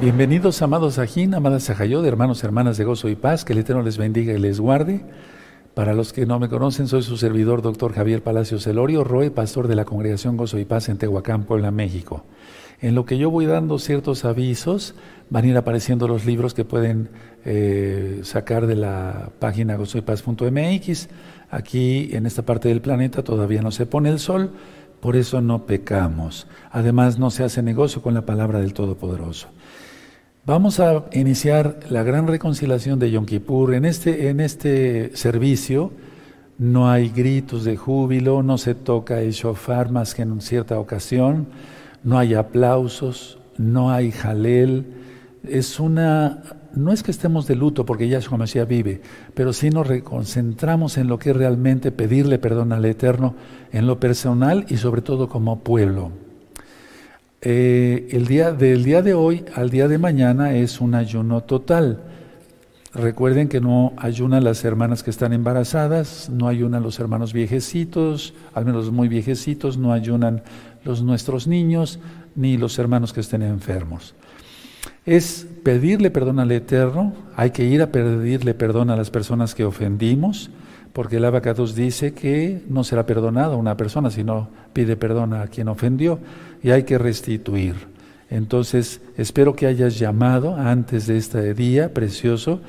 Bienvenidos, amados Ajín, amadas Sajayod, hermanos, hermanas de gozo y paz, que el Eterno les bendiga y les guarde. Para los que no me conocen, soy su servidor, doctor Javier Palacios Elorio, Roe, pastor de la Congregación Gozo y Paz en Tehuacán, Puebla, México. En lo que yo voy dando ciertos avisos, van a ir apareciendo los libros que pueden eh, sacar de la página gozoypaz.mx. Aquí, en esta parte del planeta, todavía no se pone el sol, por eso no pecamos. Además, no se hace negocio con la palabra del Todopoderoso. Vamos a iniciar la gran reconciliación de Yom Kippur. En este, en este servicio no hay gritos de júbilo, no se toca el shofar más que en cierta ocasión, no hay aplausos, no hay jalel. Es una, no es que estemos de luto porque Yahshua Mashiach vive, pero sí nos reconcentramos en lo que es realmente pedirle perdón al Eterno en lo personal y sobre todo como pueblo. Eh, el día, del día de hoy al día de mañana es un ayuno total. Recuerden que no ayunan las hermanas que están embarazadas, no ayunan los hermanos viejecitos, al menos muy viejecitos, no ayunan los nuestros niños, ni los hermanos que estén enfermos. Es pedirle perdón al Eterno, hay que ir a pedirle perdón a las personas que ofendimos, porque el abacados dice que no será perdonado a una persona si no pide perdón a quien ofendió y hay que restituir. Entonces, espero que hayas llamado antes de este día precioso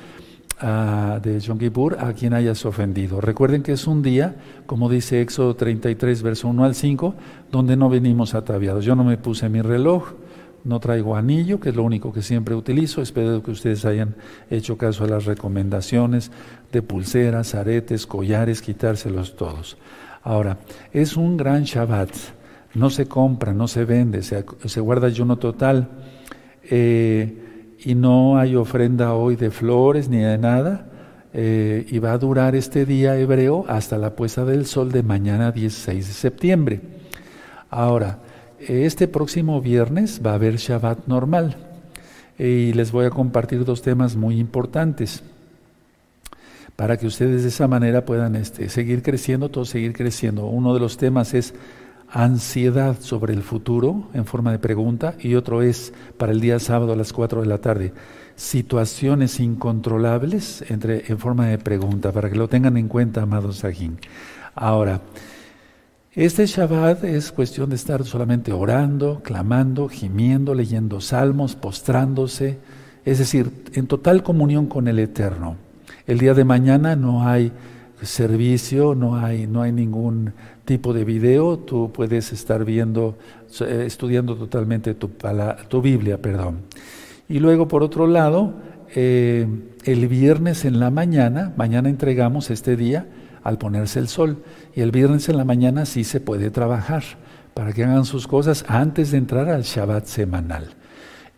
de Yom Kippur a quien hayas ofendido. Recuerden que es un día, como dice Éxodo 33, verso 1 al 5, donde no venimos ataviados. Yo no me puse mi reloj, no traigo anillo, que es lo único que siempre utilizo. Espero que ustedes hayan hecho caso a las recomendaciones de pulseras, aretes, collares, quitárselos todos. Ahora, es un gran Shabbat. No se compra, no se vende, se, guarda ayuno total. Eh, y no hay ofrenda hoy de flores ni de nada. Eh, y va a durar este día hebreo hasta la puesta del sol de mañana 16 de septiembre. Ahora, este próximo viernes va a haber Shabbat normal y les voy a compartir dos temas muy importantes para que ustedes de esa manera puedan este, seguir creciendo, todos seguir creciendo. Uno de los temas es ansiedad sobre el futuro en forma de pregunta y otro es para el día sábado a las 4 de la tarde, situaciones incontrolables entre, en forma de pregunta, para que lo tengan en cuenta, amados Sajín. Ahora, este Shabbat es cuestión de estar solamente orando, clamando, gimiendo, leyendo salmos, postrándose, es decir, en total comunión con el Eterno. El día de mañana no hay servicio, no hay, no hay ningún tipo de video, tú puedes estar viendo, eh, estudiando totalmente tu, tu Biblia, perdón. Y luego, por otro lado, eh, el viernes en la mañana, mañana entregamos este día, al ponerse el sol. Y el viernes en la mañana sí se puede trabajar para que hagan sus cosas antes de entrar al Shabbat semanal.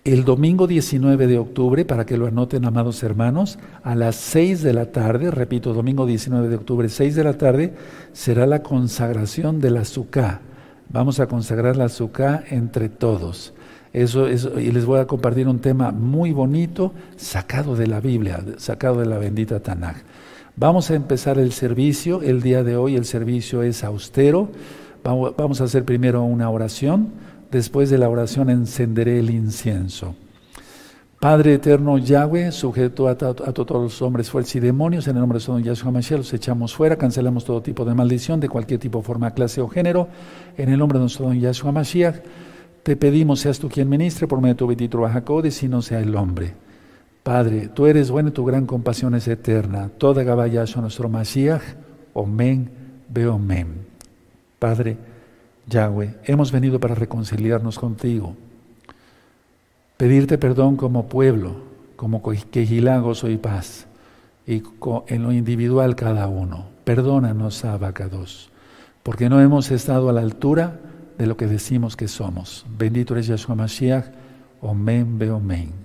El domingo 19 de octubre, para que lo anoten, amados hermanos, a las 6 de la tarde, repito, domingo 19 de octubre, 6 de la tarde, será la consagración de la azúcar. Vamos a consagrar la azúcar entre todos. Eso, eso, y les voy a compartir un tema muy bonito, sacado de la Biblia, sacado de la bendita Tanaj. Vamos a empezar el servicio. El día de hoy el servicio es austero. Vamos a hacer primero una oración. Después de la oración encenderé el incienso. Padre eterno Yahweh, sujeto a, todos los hombres, fuerzas y demonios, en el nombre de Son Yahshua Mashiach, los echamos fuera, cancelamos todo tipo de maldición, de cualquier tipo, forma, clase o género, en el nombre de nuestro don Yahshua Mashiach. Te pedimos, seas tú quien ministre por medio de tu bendito Bajacodes y no sea el hombre. Padre, tú eres bueno y tu gran compasión es eterna. Toda Gabayasho nuestro Mashiach, Omen, Beomen. Padre, Yahweh, hemos venido para reconciliarnos contigo, pedirte perdón como pueblo, como Quejilá, gozo y paz, y en lo individual cada uno. Perdónanos, Abacados, porque no hemos estado a la altura de lo que decimos que somos. Bendito eres Yahshua Mashiach, Omen, Beomen.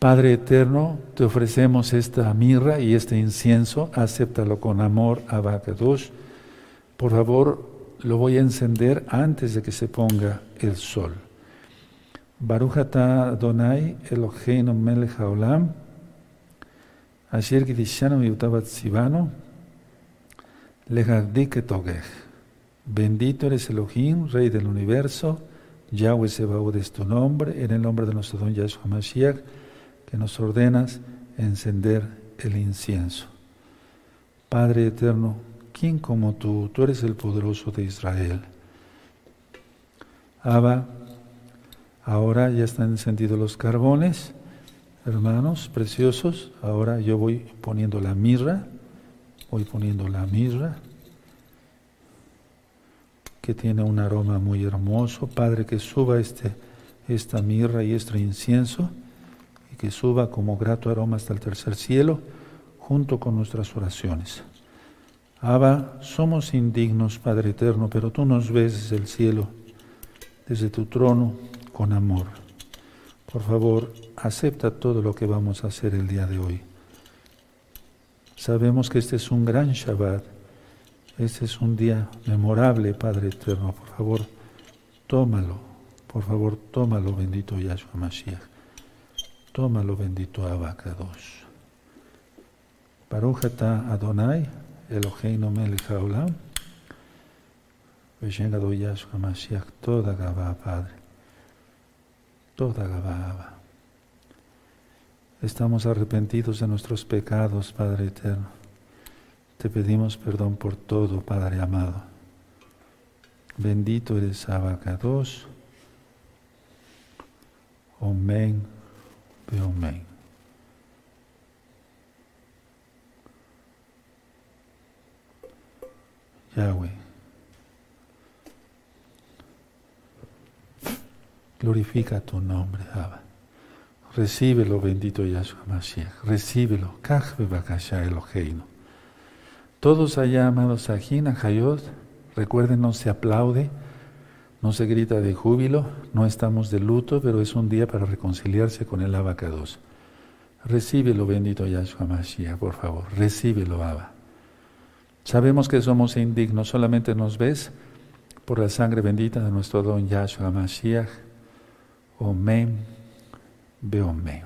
Padre eterno, te ofrecemos esta mirra y este incienso, acéptalo con amor, Abacadush. Por favor, lo voy a encender antes de que se ponga el sol. Baruch Adonai Eloheinu melech haolam, asher gidishanu yutabat sivano, Bendito eres Elohim, Rey del universo, Yahweh Sebaud es tu nombre, en el nombre de nuestro don Yahshua Mashiach, que nos ordenas encender el incienso. Padre eterno, ¿quién como tú? Tú eres el poderoso de Israel. Abba, ahora ya están encendidos los carbones, hermanos preciosos. Ahora yo voy poniendo la mirra, voy poniendo la mirra que tiene un aroma muy hermoso. Padre, que suba este, esta mirra y este incienso que suba como grato aroma hasta el tercer cielo junto con nuestras oraciones. Abba, somos indignos, Padre eterno, pero tú nos ves desde el cielo, desde tu trono, con amor. Por favor, acepta todo lo que vamos a hacer el día de hoy. Sabemos que este es un gran Shabbat este es un día memorable, Padre Eterno. Por favor, tómalo. Por favor, tómalo, bendito Yahshua Mashiach. Tómalo, bendito Abacados. Baruch Adonai, Eloheinu melech haolam. do Yahshua Mashiach, toda Gabá, Padre. Toda Gabá, Estamos arrepentidos de nuestros pecados, Padre Eterno. Te pedimos perdón por todo, Padre amado. Bendito eres Abacados. Amén. Amén. Yahweh. Glorifica tu nombre, Abba. Recíbelo, bendito Yahshua Mashiach. Recíbelo. Kajbe Bakasha Eloheinu. Todos allá, amados Ajina, Hayot, recuerden, no se aplaude, no se grita de júbilo, no estamos de luto, pero es un día para reconciliarse con el abacados. Recíbelo, bendito Yahshua Mashiach, por favor, recíbelo, Abba. Sabemos que somos indignos, solamente nos ves por la sangre bendita de nuestro don Yahshua Mashiach. Omen, beomen.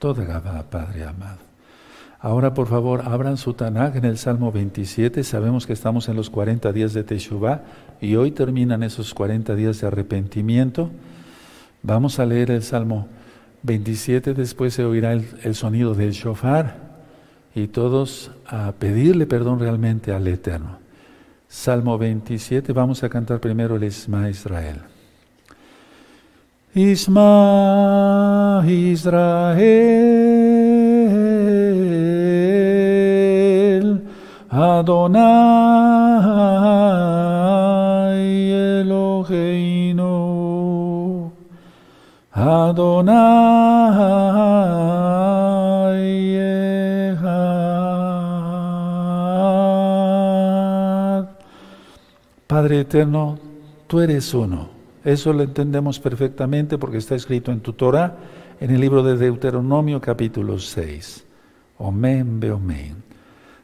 Toda Gabá, Padre amado. Ahora, por favor, abran su Tanakh en el Salmo 27. Sabemos que estamos en los 40 días de Teshuvah y hoy terminan esos 40 días de arrepentimiento. Vamos a leer el Salmo 27, después se oirá el, sonido del shofar y todos a pedirle perdón realmente al Eterno. Salmo 27, vamos a cantar primero el Isma Israel. Isma Israel. Adonai Eloheinu Adonai Echad Padre eterno, tú eres uno. Eso lo entendemos perfectamente porque está escrito en tu Torah, en el libro de Deuteronomio capítulo 6. Omen, be omen.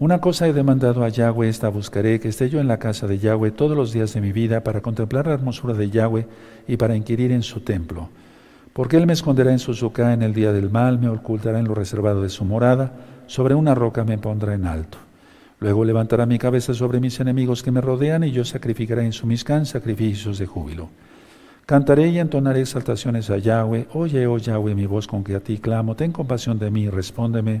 Una cosa he demandado a Yahweh, esta buscaré, que esté yo en la casa de Yahweh todos los días de mi vida para contemplar la hermosura de Yahweh y para inquirir en su templo. Porque Él me esconderá en su sucá en el día del mal, me ocultará en lo reservado de su morada, sobre una roca me pondrá en alto. Luego levantará mi cabeza sobre mis enemigos que me rodean y yo sacrificaré en su miscán sacrificios de júbilo. Cantaré y entonaré exaltaciones a Yahweh. Oye, oh Yahweh, mi voz con que a ti clamo. Ten compasión de mí, respóndeme.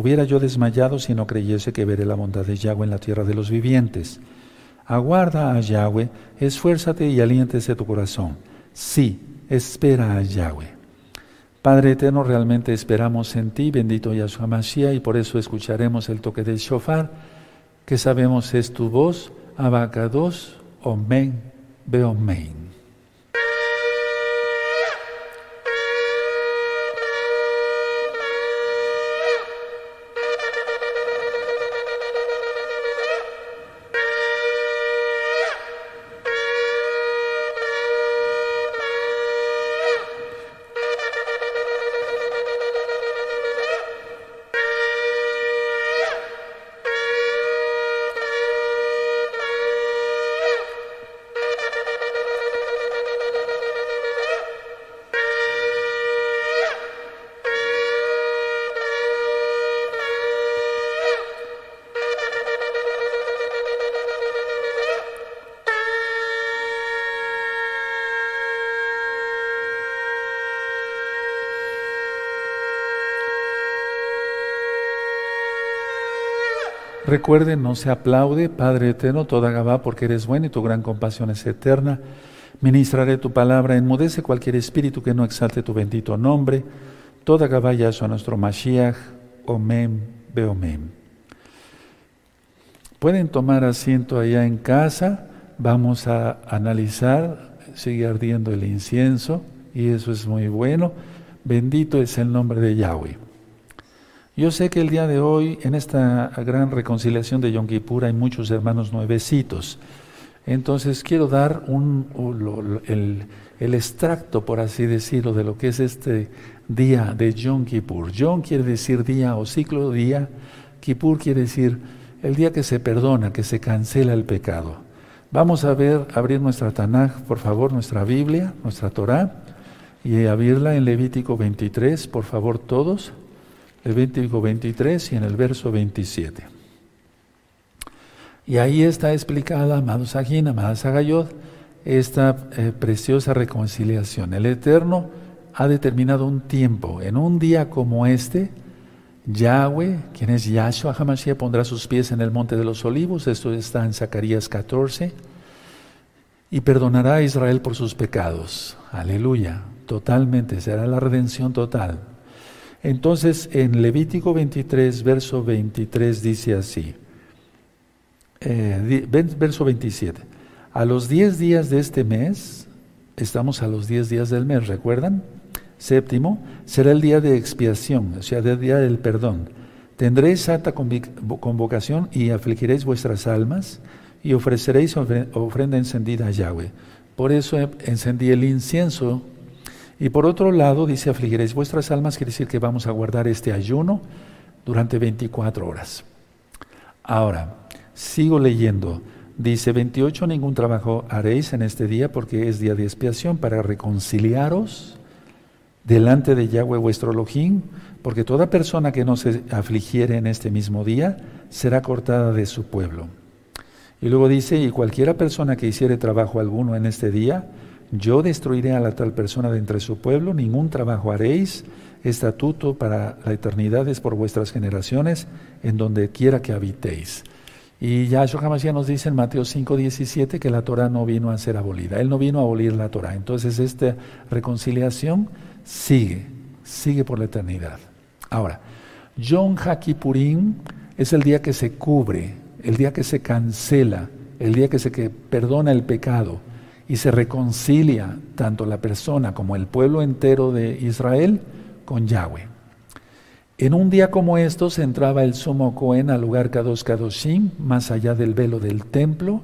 Hubiera yo desmayado si no creyese que veré la bondad de Yahweh en la tierra de los vivientes. Aguarda a Yahweh, esfuérzate y aliéntese tu corazón. Sí, espera a Yahweh. Padre eterno, realmente esperamos en ti, bendito Yahshua Mashiach, y por eso escucharemos el toque del shofar, que sabemos es tu voz, Abacados, Omen, Beomen. Recuerden, no se aplaude, Padre eterno, toda Gabá, porque eres bueno y tu gran compasión es eterna. Ministraré tu palabra, enmudece cualquier espíritu que no exalte tu bendito nombre. Toda Gabá, a nuestro Mashiach, Omen, Beomem. Pueden tomar asiento allá en casa, vamos a analizar, sigue ardiendo el incienso y eso es muy bueno. Bendito es el nombre de Yahweh. Yo sé que el día de hoy, en esta gran reconciliación de Yom Kippur, hay muchos hermanos nuevecitos. Entonces quiero dar un, el, extracto, por así decirlo, de lo que es este día de Yom Kippur. Yom quiere decir día o ciclo día. Kippur quiere decir el día que se perdona, que se cancela el pecado. Vamos a ver, abrir nuestra Tanaj, por favor, nuestra Biblia, nuestra Torah, y abrirla en Levítico 23, por favor, todos. Levítico 23 y en el verso 27. Y ahí está explicada, amados Ajín, amadas Agayot, esta eh, preciosa reconciliación. El Eterno ha determinado un tiempo, en un día como este, Yahweh, quien es Yahshua HaMashiach, pondrá sus pies en el monte de los olivos, esto está en Zacarías 14, y perdonará a Israel por sus pecados. Aleluya, totalmente, será la redención total. Entonces, en Levítico 23, verso 23 dice así, eh, verso 27, a los 10 días de este mes, estamos a los 10 días del mes, ¿recuerdan? Séptimo, será el día de expiación, o sea, el día del perdón. Tendréis alta convocación y afligiréis vuestras almas y ofreceréis ofrenda encendida a Yahweh. Por eso encendí el incienso y por otro lado, dice, afligiréis vuestras almas, quiere decir que vamos a guardar este ayuno durante 24 horas. Ahora, sigo leyendo. Dice 28, ningún trabajo haréis en este día porque es día de expiación para reconciliaros delante de Yahweh vuestro Elohim, porque toda persona que no se afligiere en este mismo día será cortada de su pueblo. Y luego dice, y cualquiera persona que hiciere trabajo alguno en este día, yo destruiré a la tal persona de entre su pueblo, ningún trabajo haréis, estatuto para la eternidad es por vuestras generaciones, en donde quiera que habitéis. Y Yahshua HaMashiach nos dice en Mateo 5:17 que la Torah no vino a ser abolida, Él no vino a abolir la Torah. Entonces esta reconciliación sigue, sigue por la eternidad. Ahora, Yom HaKippurim es el día que se cubre, el día que se cancela, el día que se que perdona el pecado y se reconcilia tanto la persona como el pueblo entero de Israel con Yahweh. En un día como estos entraba el sumo Cohen al lugar Kadosh Kadoshim, más allá del velo del templo,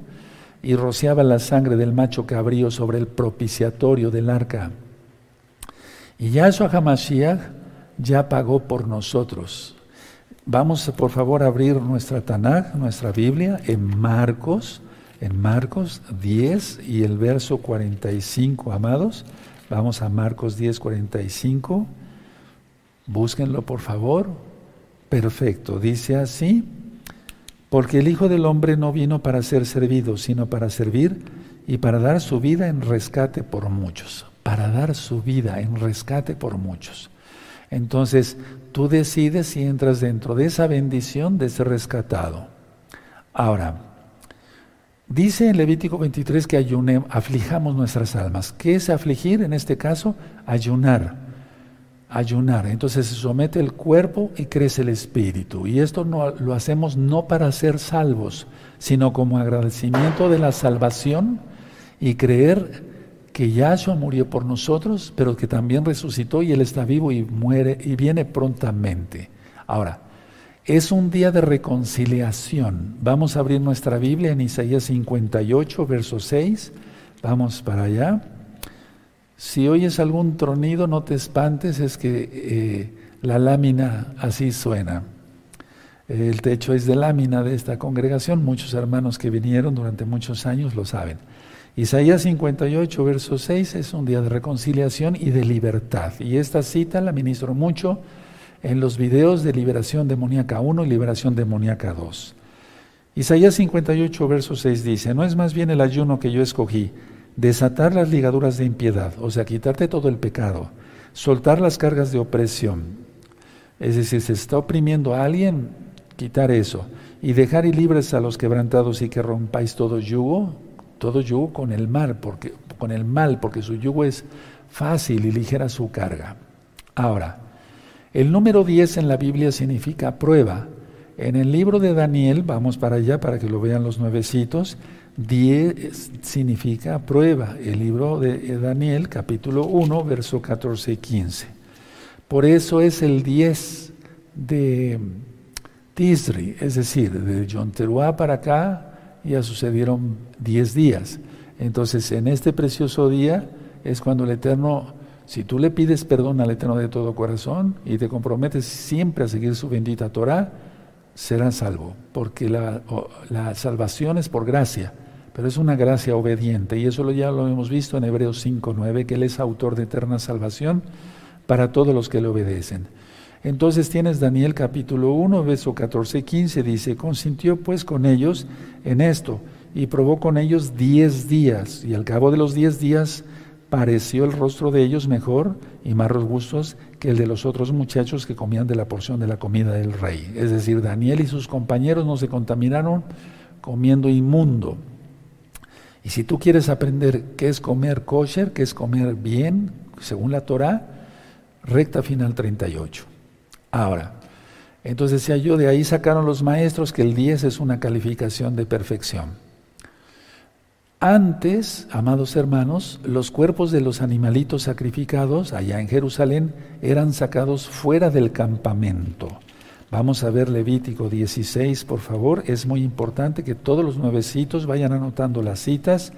y rociaba la sangre del macho cabrío sobre el propiciatorio del arca. Y Yahshua HaMashiach ya pagó por nosotros. Vamos por favor a abrir nuestra Tanakh, nuestra Biblia, en Marcos, en Marcos 10 y el verso 45, amados. Vamos a Marcos 10, 45. Búsquenlo, por favor. Perfecto. Dice así, porque el Hijo del Hombre no vino para ser servido, sino para servir y para dar su vida en rescate por muchos. Para dar su vida en rescate por muchos. Entonces, tú decides si entras dentro de esa bendición de ser rescatado. Ahora, Dice en Levítico 23 que aflijamos nuestras almas. ¿Qué es afligir en este caso? Ayunar. ayunar. Entonces se somete el cuerpo y crece el espíritu. Y esto no, lo hacemos no para ser salvos, sino como agradecimiento de la salvación y creer que Yahshua murió por nosotros, pero que también resucitó y Él está vivo y muere y viene prontamente. Ahora, es un día de reconciliación. Vamos a abrir nuestra Biblia en Isaías 58, verso 6. Vamos para allá. Si oyes algún tronido, no te espantes, es que eh, la lámina así suena. El techo es de lámina de esta congregación, muchos hermanos que vinieron durante muchos años lo saben. Isaías 58, verso 6 es un día de reconciliación y de libertad. Y esta cita la ministro mucho en los videos de liberación demoníaca 1 y liberación demoníaca 2. Isaías 58, verso 6 dice, no es más bien el ayuno que yo escogí, desatar las ligaduras de impiedad, o sea, quitarte todo el pecado, soltar las cargas de opresión. Es decir, se está oprimiendo a alguien, quitar eso, y dejar y libres a los quebrantados y que rompáis todo yugo, todo yugo con el mal, porque, con el mal, porque su yugo es fácil y ligera su carga. Ahora, el número 10 en la Biblia significa prueba. En el libro de Daniel, vamos para allá para que lo vean los nuevecitos, 10 significa prueba. El libro de Daniel, capítulo 1, verso 14 y 15. Por eso es el 10 de Tisri, es decir, de John Teruá para acá ya sucedieron 10 días. Entonces, en este precioso día es cuando el Eterno, si tú le pides perdón al Eterno de todo corazón y te comprometes siempre a seguir su bendita Torah, serás salvo, porque la, la salvación es por gracia pero es una gracia obediente y eso ya lo hemos visto en Hebreos 5.9, que Él es autor de eterna salvación para todos los que le obedecen. Entonces tienes Daniel capítulo 1, verso 14 y 15, dice, consintió pues con ellos en esto y probó con ellos diez días y al cabo de los diez días pareció el rostro de ellos mejor y más robustos que el de los otros muchachos que comían de la porción de la comida del rey. Es decir, Daniel y sus compañeros no se contaminaron comiendo inmundo. Y si tú quieres aprender qué es comer kosher, qué es comer bien, según la Torah, recta final 38. Ahora, entonces decía yo, de ahí sacaron los maestros que el 10 es una calificación de perfección. Antes, amados hermanos, los cuerpos de los animalitos sacrificados allá en Jerusalén eran sacados fuera del campamento. Vamos a ver Levítico 16, por favor. Es muy importante que todos los nuevecitos vayan anotando las citas,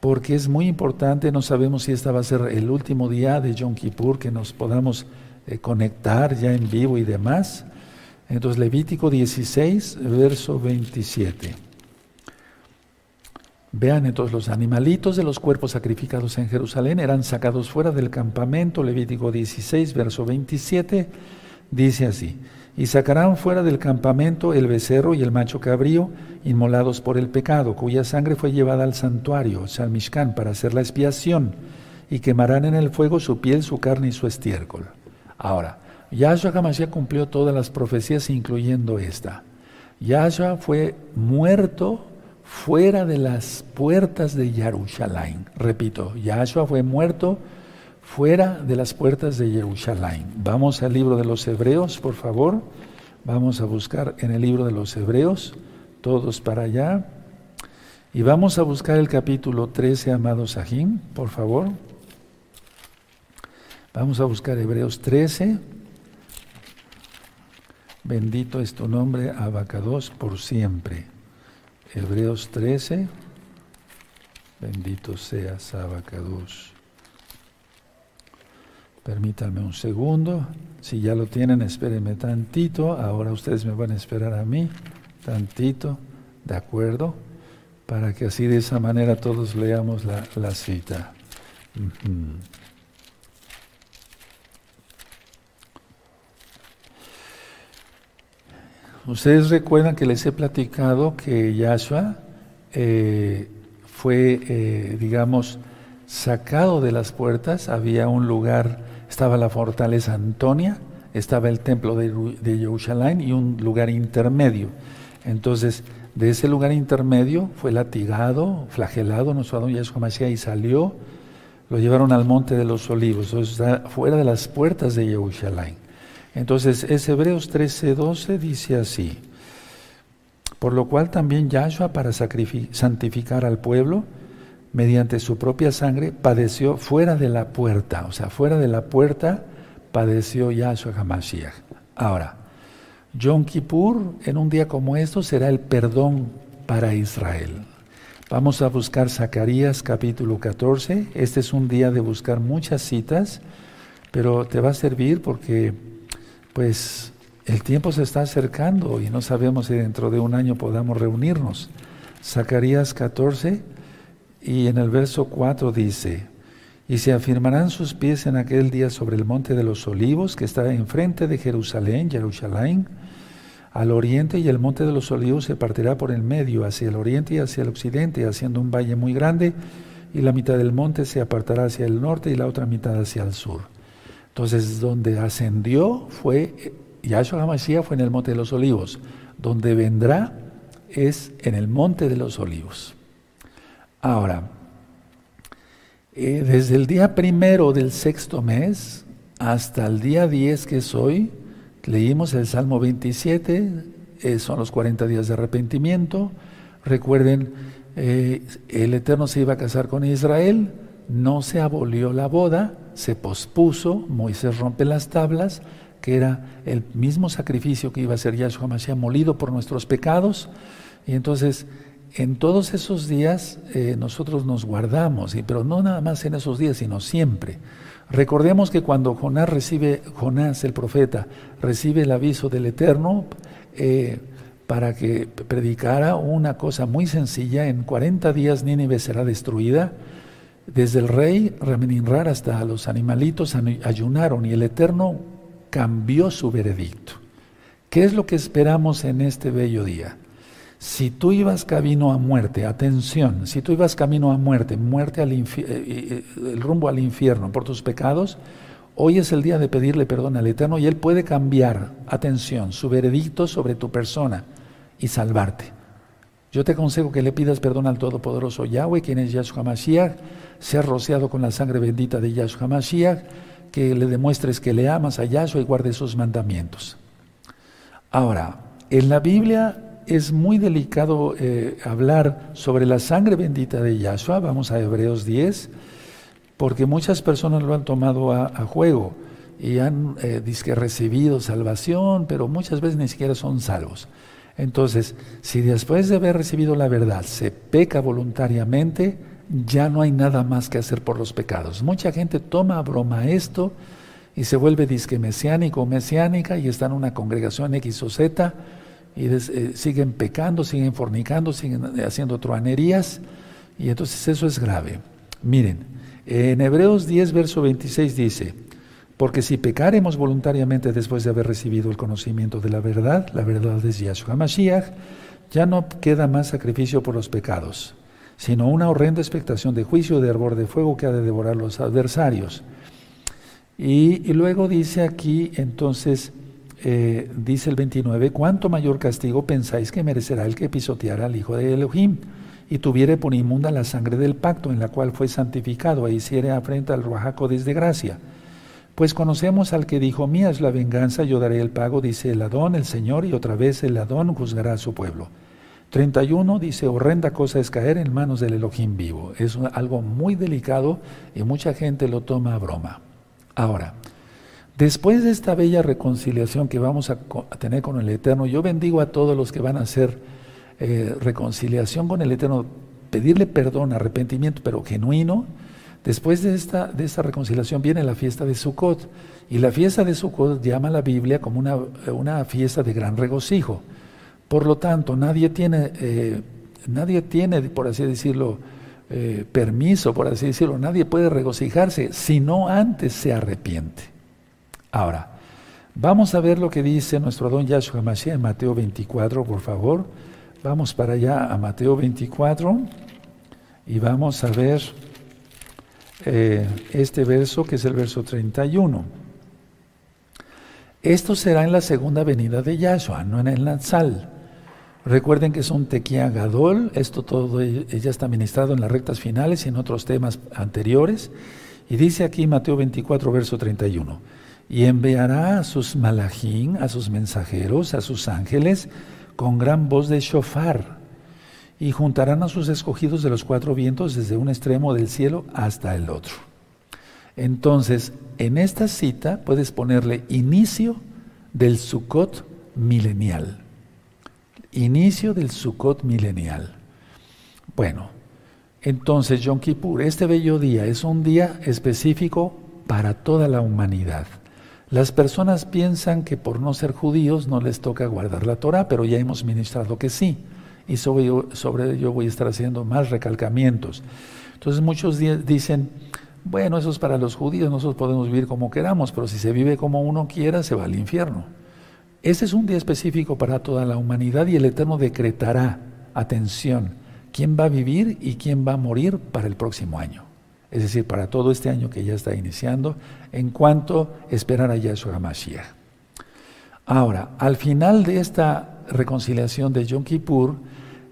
porque es muy importante. No sabemos si esta va a ser el último día de Yom Kippur, que nos podamos eh, conectar ya en vivo y demás. Entonces, Levítico 16, verso 27. Vean entonces, los animalitos de los cuerpos sacrificados en Jerusalén eran sacados fuera del campamento. Levítico 16, verso 27, dice así. Y sacarán fuera del campamento el becerro y el macho cabrío, inmolados por el pecado, cuya sangre fue llevada al santuario, Salmishkan, para hacer la expiación, y quemarán en el fuego su piel, su carne y su estiércol. Ahora, Yahshua Hamashiach cumplió todas las profecías, incluyendo esta. Yahshua fue muerto fuera de las puertas de Jerusalén. Repito, Yahshua fue muerto fuera de las puertas de Jerusalén. Vamos al libro de los Hebreos, por favor. Vamos a buscar en el libro de los Hebreos, todos para allá. Y vamos a buscar el capítulo 13, amados Sahim, por favor. Vamos a buscar Hebreos 13. Bendito es tu nombre, Abacados, por siempre. Hebreos 13. Bendito seas, Abacados. Permítanme un segundo. Si ya lo tienen, espérenme tantito. Ahora ustedes me van a esperar a mí, tantito, ¿de acuerdo? Para que así de esa manera todos leamos la, cita. Ustedes recuerdan que les he platicado que Yahshua eh, fue, eh, digamos, sacado de las puertas, había un lugar estaba la fortaleza Antonia, estaba el templo de, de y un lugar intermedio. Entonces, de ese lugar intermedio fue latigado, flagelado nuestro Adón Yahshua Mashiach y salió lo llevaron al monte de los olivos, o sea, fuera de las puertas de Jerusalén. Entonces, es Hebreos 13:12 dice así, por lo cual también Yahshua para santificar al pueblo, mediante su propia sangre, padeció fuera de la puerta, o sea, fuera de la puerta padeció Yahshua Hamashiach. Ahora, Yom Kippur en un día como esto será el perdón para Israel. Vamos a buscar Zacarías capítulo 14. Este es un día de buscar muchas citas, pero te va a servir porque pues el tiempo se está acercando y no sabemos si dentro de un año podamos reunirnos. Zacarías 14 y en el verso 4 dice, y se afirmarán sus pies en aquel día sobre el monte de los olivos que está enfrente de Jerusalén, Jerusalén, al oriente y el monte de los olivos se partirá por el medio, hacia el oriente y hacia el occidente, haciendo un valle muy grande, y la mitad del monte se apartará hacia el norte y la otra mitad hacia el sur. Entonces, donde ascendió fue, Yahshua HaMashiach fue en el monte de los olivos, donde vendrá es en el monte de los olivos. Ahora, eh, desde el día primero del sexto mes hasta el día 10 que es hoy, Leímos el Salmo 27, eh, son los 40 días de arrepentimiento. Recuerden, eh, el Eterno se iba a casar con Israel, no se abolió la boda, se pospuso, Moisés rompe las tablas, que era el mismo sacrificio que iba a ser Yahshua Mashiach molido por nuestros pecados. Y entonces, en todos esos días eh, nosotros nos guardamos, pero no nada más en esos días, sino siempre. Recordemos que cuando Jonás recibe, Jonás el profeta, recibe el aviso del Eterno eh, para que predicara una cosa muy sencilla, en 40 días Nínive será destruida, desde el rey Rameninrar hasta los animalitos ayunaron y el Eterno cambió su veredicto. ¿Qué es lo que esperamos en este bello día? Si tú ibas camino a muerte, atención, si tú ibas camino a muerte, muerte al eh, eh, el rumbo al infierno por tus pecados, hoy es el día de pedirle perdón al Eterno y Él puede cambiar, atención, su veredicto sobre tu persona y salvarte. Yo te aconsejo que le pidas perdón al Todopoderoso Yahweh, quien es Yahshua Mashiach, sea rociado con la sangre bendita de Yahshua Mashiach, que le demuestres que le amas a Yahshua y guardes sus mandamientos. Ahora, en la Biblia es muy delicado eh, hablar sobre la sangre bendita de Yahshua, vamos a Hebreos 10, porque muchas personas lo han tomado a, juego y han eh, recibido salvación, pero muchas veces ni siquiera son salvos. Entonces, si después de haber recibido la verdad se peca voluntariamente, ya no hay nada más que hacer por los pecados. Mucha gente toma a broma esto y se vuelve disque mesiánico o mesiánica y está en una congregación X o Z y eh, siguen pecando, siguen fornicando, siguen haciendo truanerías, y entonces eso es grave. Miren, en Hebreos 10, verso 26 dice, porque si pecaremos voluntariamente después de haber recibido el conocimiento de la verdad, la verdad es Yahshua Mashiach, ya no queda más sacrificio por los pecados, sino una horrenda expectación de juicio de hervor de fuego que ha de devorar los adversarios. Y, luego dice aquí entonces, eh, dice el 29, ¿cuánto mayor castigo pensáis que merecerá el que pisoteara al Hijo de Elohim y tuviere por inmunda la sangre del pacto en la cual fue santificado e hiciere afrenta al Ruajaco desde gracia? Pues conocemos al que dijo, mía es la venganza, yo daré el pago, dice el Adón, el Señor, y otra vez el Adón juzgará a su pueblo. 31 dice, horrenda cosa es caer en manos del Elohim vivo. Es algo muy delicado y mucha gente lo toma a broma. Ahora, Después de esta bella reconciliación que vamos a, tener con el Eterno, yo bendigo a todos los que van a hacer eh, reconciliación con el Eterno, pedirle perdón, arrepentimiento, pero genuino. Después de esta, de esta reconciliación viene la fiesta de Sukkot. Y la fiesta de Sukkot llama la Biblia como una, una fiesta de gran regocijo. Por lo tanto, nadie tiene, eh, nadie tiene por así decirlo, eh, permiso, por así decirlo, nadie puede regocijarse si no antes se arrepiente. Ahora, vamos a ver lo que dice nuestro don Yahshua Mashiach en Mateo 24, por favor. Vamos para allá a Mateo 24 y vamos a ver eh, este verso que es el verso 31. Esto será en la segunda venida de Yahshua, no en el Nazal. Recuerden que es un tequía gadol, esto todo ya está ministrado en las rectas finales y en otros temas anteriores. Y dice aquí Mateo 24, verso 31, y enviará a sus malajín, a sus mensajeros, a sus ángeles, con gran voz de shofar, y juntarán a sus escogidos de los cuatro vientos desde un extremo del cielo hasta el otro. Entonces, en esta cita puedes ponerle inicio del Sukkot milenial inicio del Sukkot milenial. Bueno, entonces Yom Kippur, este bello día, es un día específico para toda la humanidad. Las personas piensan que por no ser judíos no les toca guardar la Torah, pero ya hemos ministrado que sí. Y sobre, ello voy a estar haciendo más recalcamientos. Entonces muchos dicen, bueno, eso es para los judíos, nosotros podemos vivir como queramos, pero si se vive como uno quiera, se va al infierno. Ese es un día específico para toda la humanidad y el Eterno decretará, atención, quién va a vivir y quién va a morir para el próximo año. Es decir, para todo este año que ya está iniciando, en cuanto esperar a Yahshua Mashiach. Ahora, al final de esta reconciliación de Yom Kippur,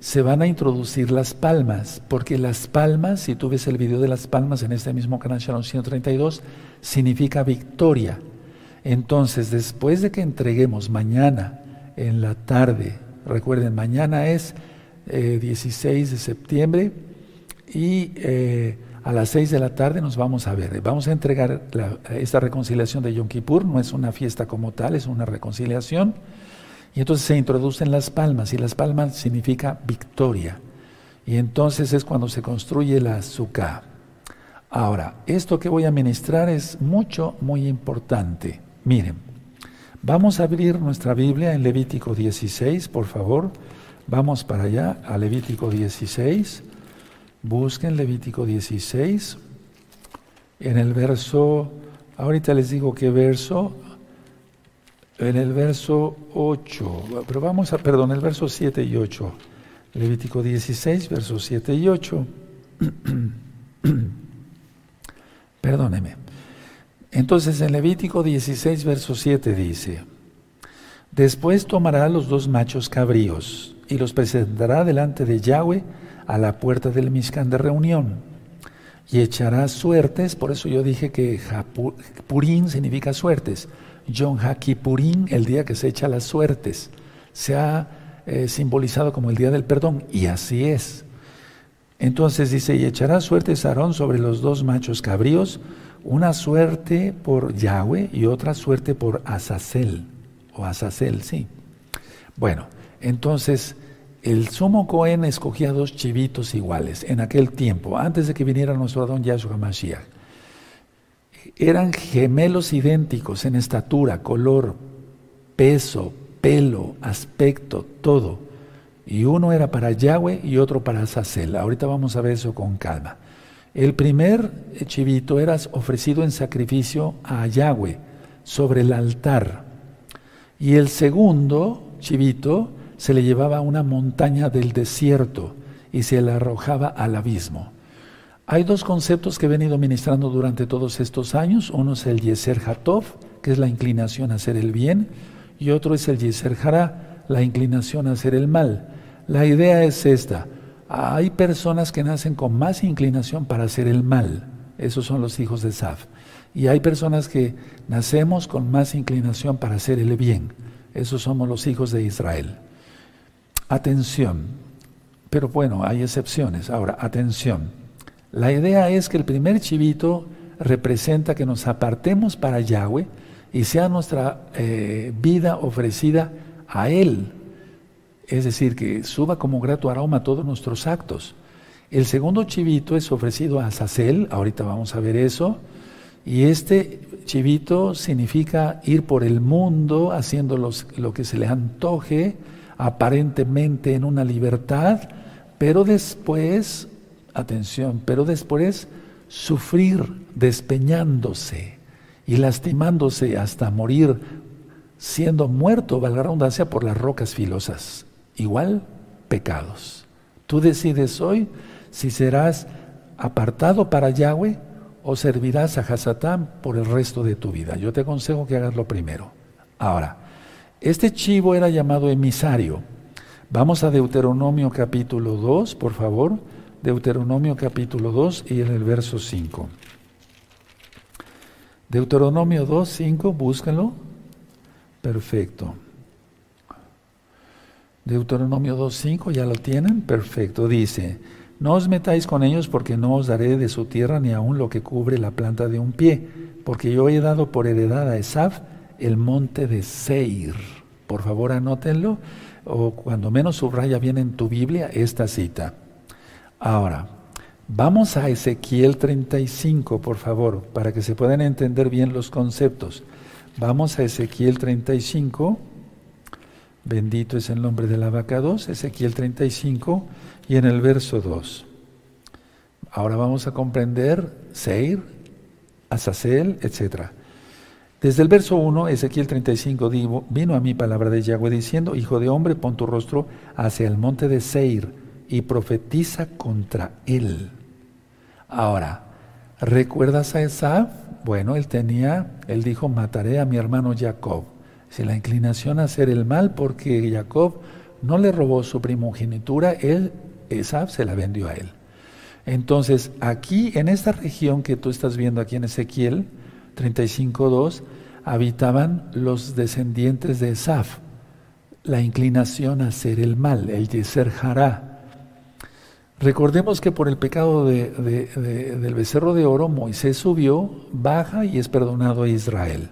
se van a introducir las palmas, porque las palmas, si tú ves el video de las palmas en este mismo canal Shalom 132, significa victoria. Entonces, después de que entreguemos mañana en la tarde, recuerden, mañana es 16 eh, de septiembre y eh, a las 6 de la tarde nos vamos a ver. Vamos a entregar esta reconciliación de Yom Kippur, no es una fiesta como tal, es una reconciliación. Y entonces se introducen las palmas, y las palmas significa victoria. Y entonces es cuando se construye la azúcar. Ahora, esto que voy a ministrar es mucho, muy importante. Miren, vamos a abrir nuestra Biblia en Levítico 16, por favor. Vamos para allá, a Levítico 16. Busquen Levítico 16. En el verso, ahorita les digo qué verso, en el verso 8, pero vamos a, perdón, el verso 7 y 8. Levítico 16, versos 7 y 8. Perdóneme. Entonces en Levítico 16, verso 7 dice, Después tomará los dos machos cabríos y los presentará delante de Yahweh a la puerta del Mishkan de reunión y echará suertes, por eso yo dije que Purín significa suertes. John Purín, el día que se echa las suertes, se ha eh, simbolizado como el día del perdón, y así es. Entonces dice, y echará suertes Aarón sobre los dos machos cabríos, una suerte por Yahweh y otra suerte por Azazel, o Azazel, sí. Bueno, entonces el sumo Cohen escogía dos chivitos iguales en aquel tiempo, antes de que viniera nuestro Adón Yahshua Mashiach. Eran gemelos idénticos en estatura, color, peso, pelo, aspecto, todo. Y uno era para Yahweh y otro para Azazel. Ahorita vamos a ver eso con calma. El primer chivito era ofrecido en sacrificio a Yahweh sobre el altar. Y el segundo chivito se le llevaba a una montaña del desierto y se le arrojaba al abismo. Hay dos conceptos que he venido ministrando durante todos estos años. Uno es el Yeser Hatov, que es la inclinación a hacer el bien, y otro es el Yeser Hara, la inclinación a hacer el mal. La idea es esta. Hay personas que nacen con más inclinación para hacer el mal. Esos son los hijos de Saf. Y hay personas que nacemos con más inclinación para hacer el bien. Esos somos los hijos de Israel. Atención. Pero bueno, hay excepciones. Ahora, atención. La idea es que el primer chivito representa que nos apartemos para Yahweh y sea nuestra eh, vida ofrecida a Él, es decir, que suba como grato aroma todos nuestros actos. El segundo chivito es ofrecido a Azazel, ahorita vamos a ver eso, y este chivito significa ir por el mundo haciendo lo que se le antoje, aparentemente en una libertad, pero después, atención, pero después sufrir despeñándose y lastimándose hasta morir, siendo muerto, valga la redundancia, por las rocas filosas igual pecados. Tú decides hoy si serás apartado para Yahweh o servirás a Hasatán por el resto de tu vida. Yo te aconsejo que hagas lo primero. Ahora, este chivo era llamado emisario. Vamos a Deuteronomio capítulo 2, por favor. Deuteronomio capítulo 2 y en el verso 5. Deuteronomio 2, 5, búsquenlo. Perfecto. Deuteronomio 2, 5, ¿ya lo tienen? Perfecto. Dice, no os metáis con ellos porque no os daré de su tierra ni aun lo que cubre la planta de un pie, porque yo he dado por heredad a Esaf el monte de Seir. Por favor, anótenlo o cuando menos subraya bien en tu Biblia esta cita. Ahora, vamos a Ezequiel 35, por favor, para que se puedan entender bien los conceptos. Vamos a Ezequiel 35. Bendito es el nombre de la vaca 2, Ezequiel 35 y en el verso 2. Ahora vamos a comprender Seir, Azazel, etcétera. Desde el verso 1, Ezequiel 35, digo, vino a mí palabra de Yahweh diciendo, Hijo de hombre, pon tu rostro hacia el monte de Seir y profetiza contra él. Ahora, ¿recuerdas a Esaf? Bueno, él tenía, él dijo, mataré a mi hermano Jacob. Si la inclinación a hacer el mal, porque Jacob no le robó su primogenitura, él, Esaf, se la vendió a él. Entonces, aquí, en esta región que tú estás viendo aquí en Ezequiel, 35.2, habitaban los descendientes de Esaf, la inclinación a hacer el mal, el Yeser Hará. Recordemos que por el pecado del becerro de oro, Moisés subió, baja y es perdonado a Israel.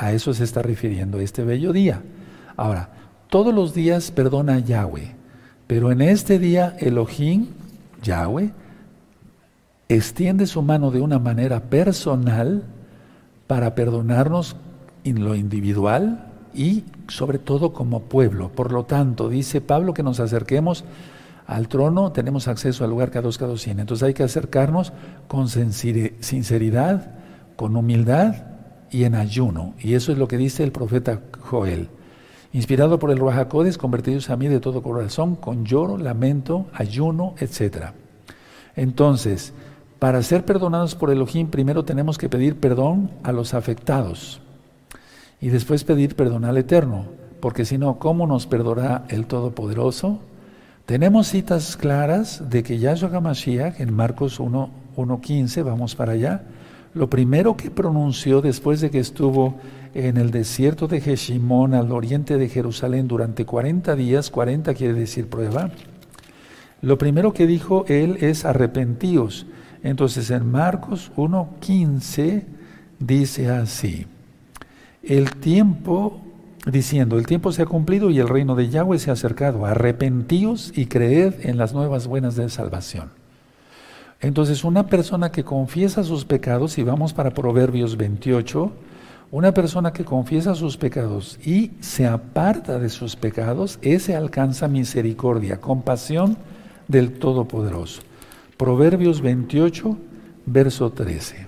A eso se está refiriendo este bello día. Ahora, todos los días perdona a Yahweh, pero en este día Elohim, Yahweh, extiende su mano de una manera personal para perdonarnos en lo individual y sobre todo como pueblo. Por lo tanto, dice Pablo que nos acerquemos al trono, tenemos acceso al lugar K2, K200. Entonces hay que acercarnos con sinceridad, con humildad y en ayuno. Y eso es lo que dice el profeta Joel. Inspirado por el Ruajacodes, convertidos a mí de todo corazón, con lloro, lamento, ayuno, etc. Entonces, para ser perdonados por Elohim, primero tenemos que pedir perdón a los afectados y después pedir perdón al Eterno, porque si no, ¿cómo nos perdonará el Todopoderoso? Tenemos citas claras de que Yahshua HaMashiach en Marcos 1.15, vamos para allá, lo primero que pronunció después de que estuvo en el desierto de Jeshimón al oriente de Jerusalén durante 40 días, 40 quiere decir prueba, lo primero que dijo él es arrepentíos. Entonces en Marcos 1.15 dice así, el tiempo, diciendo, el tiempo se ha cumplido y el reino de Yahweh se ha acercado, arrepentíos y creed en las nuevas buenas de salvación. Entonces una persona que confiesa sus pecados, y vamos para Proverbios 28, una persona que confiesa sus pecados y se aparta de sus pecados, ese alcanza misericordia, compasión del Todopoderoso. Proverbios 28, verso 13.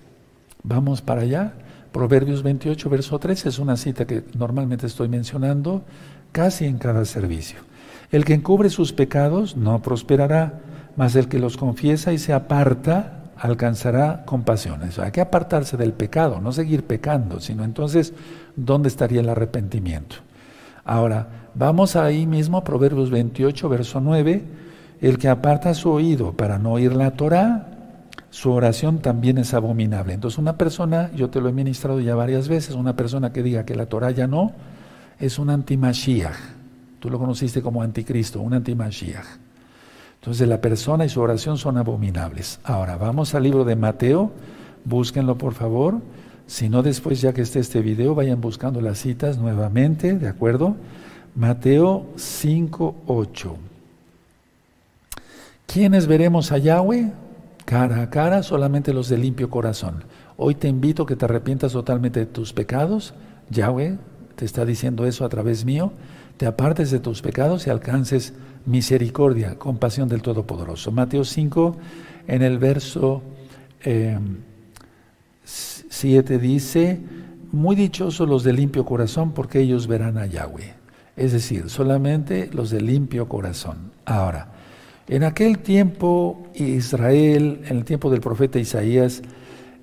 Vamos para allá. Proverbios 28, verso 13 es una cita que normalmente estoy mencionando casi en cada servicio. El que encubre sus pecados no prosperará, mas el que los confiesa y se aparta alcanzará compasión. hay que apartarse del pecado, no seguir pecando, sino entonces, ¿dónde estaría el arrepentimiento? Ahora, vamos ahí mismo Proverbios 28, verso 9 el que aparta su oído para no oír la Torah, su oración también es abominable. Entonces una persona, yo te lo he ministrado ya varias veces, una persona que diga que la Torah ya no, es un antimashiach. Tú lo conociste como anticristo, un antimashiach. Entonces la persona y su oración son abominables. Ahora, vamos al libro de Mateo, búsquenlo por favor. Si no, después ya que esté este video, vayan buscando las citas nuevamente, ¿de acuerdo? Mateo 5, 8. ¿Quiénes veremos a Yahweh? Cara a cara, solamente los de limpio corazón. Hoy te invito a que te arrepientas totalmente de tus pecados. Yahweh te está diciendo eso a través mío. Te apartes de tus pecados y alcances misericordia, compasión del Todopoderoso. Mateo 5, en el verso 7 eh, dice, muy dichosos los de limpio corazón porque ellos verán a Yahweh. Es decir, solamente los de limpio corazón. Ahora, en aquel tiempo, Israel, en el tiempo del profeta Isaías,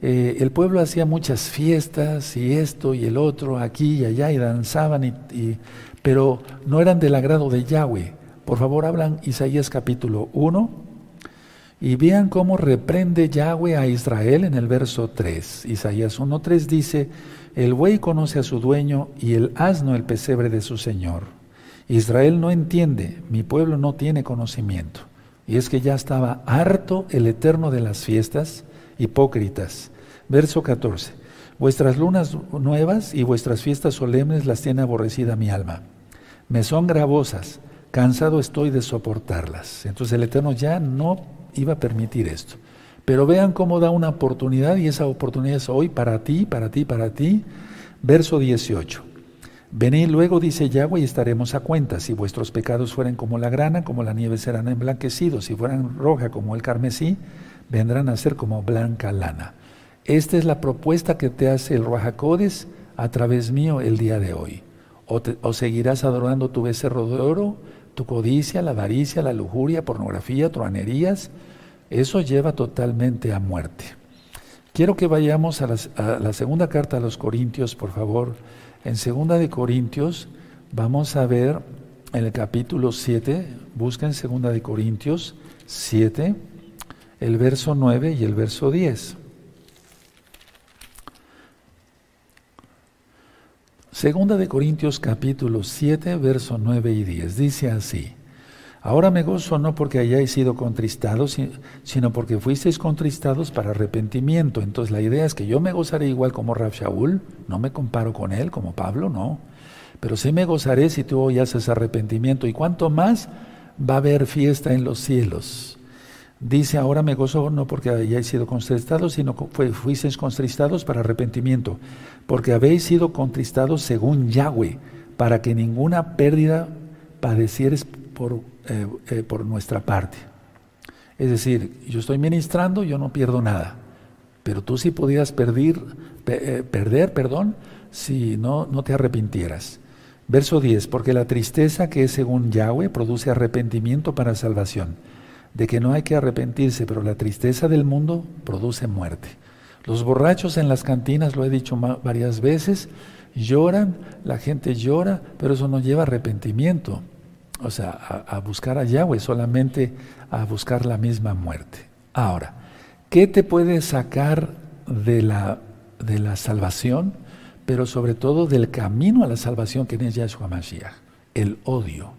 eh, el pueblo hacía muchas fiestas y esto y el otro, aquí y allá, y danzaban, y, pero no eran del agrado de Yahweh, Por favor, hablan Isaías capítulo 1 y vean cómo reprende Yahweh a Israel en el verso 3. Isaías 1.3 dice, el buey conoce a su dueño y el asno el pesebre de su señor. Israel no entiende, mi pueblo no tiene conocimiento. Y es que ya estaba harto el eterno de las fiestas, hipócritas. Verso 14. Vuestras lunas nuevas y vuestras fiestas solemnes las tiene aborrecida mi alma. Me son gravosas, cansado estoy de soportarlas. Entonces el Eterno ya no iba a permitir esto. Pero vean cómo da una oportunidad y esa oportunidad es hoy para ti, para ti, para ti. Verso 18. Venid luego, dice Yahweh, y estaremos a cuenta. Si vuestros pecados fueren como la grana, como la nieve serán emblanquecidos. Si fueran roja como el carmesí, vendrán a ser como blanca lana. Esta es la propuesta que te hace el Rajacodes a través mío el día de hoy. O, seguirás adorando tu becerro de oro, tu codicia, la avaricia, la lujuria, pornografía, truanerías. Eso lleva totalmente a muerte. Quiero que vayamos a, a la segunda carta a los Corintios, por favor. En segunda de Corintios vamos a ver en el capítulo 7, busquen segunda de Corintios 7, el verso 9 y el verso 10. Segunda de Corintios capítulo 7, verso 9 y 10. Dice así, Ahora me gozo no porque hayáis sido contristados, sino porque fuisteis contristados para arrepentimiento. Entonces la idea es que yo me gozaré igual como Rab Shaul, no me comparo con él, como Pablo, no. Pero sí me gozaré si tú hoy haces arrepentimiento. Y cuanto más va a haber fiesta en los cielos. Dice, ahora me gozo no porque hayáis sido contristados, sino que fuisteis contristados para arrepentimiento, porque habéis sido contristados según Yahweh, para que ninguna pérdida padecieres por, eh, eh, por nuestra parte. Es decir, yo estoy ministrando, yo no pierdo nada, pero tú sí podías perder, eh, perder perdón, si no, no te arrepintieras. Verso 10, porque la tristeza que es según Yahweh produce arrepentimiento para salvación de que no hay que arrepentirse, pero la tristeza del mundo produce muerte. Los borrachos en las cantinas, lo he dicho varias veces, lloran, la gente llora, pero eso no lleva arrepentimiento, o sea, a, buscar a Yahweh, solamente a buscar la misma muerte. Ahora, ¿qué te puede sacar de la, de la salvación, pero sobre todo del camino a la salvación que es Yahshua Mashiach? El odio.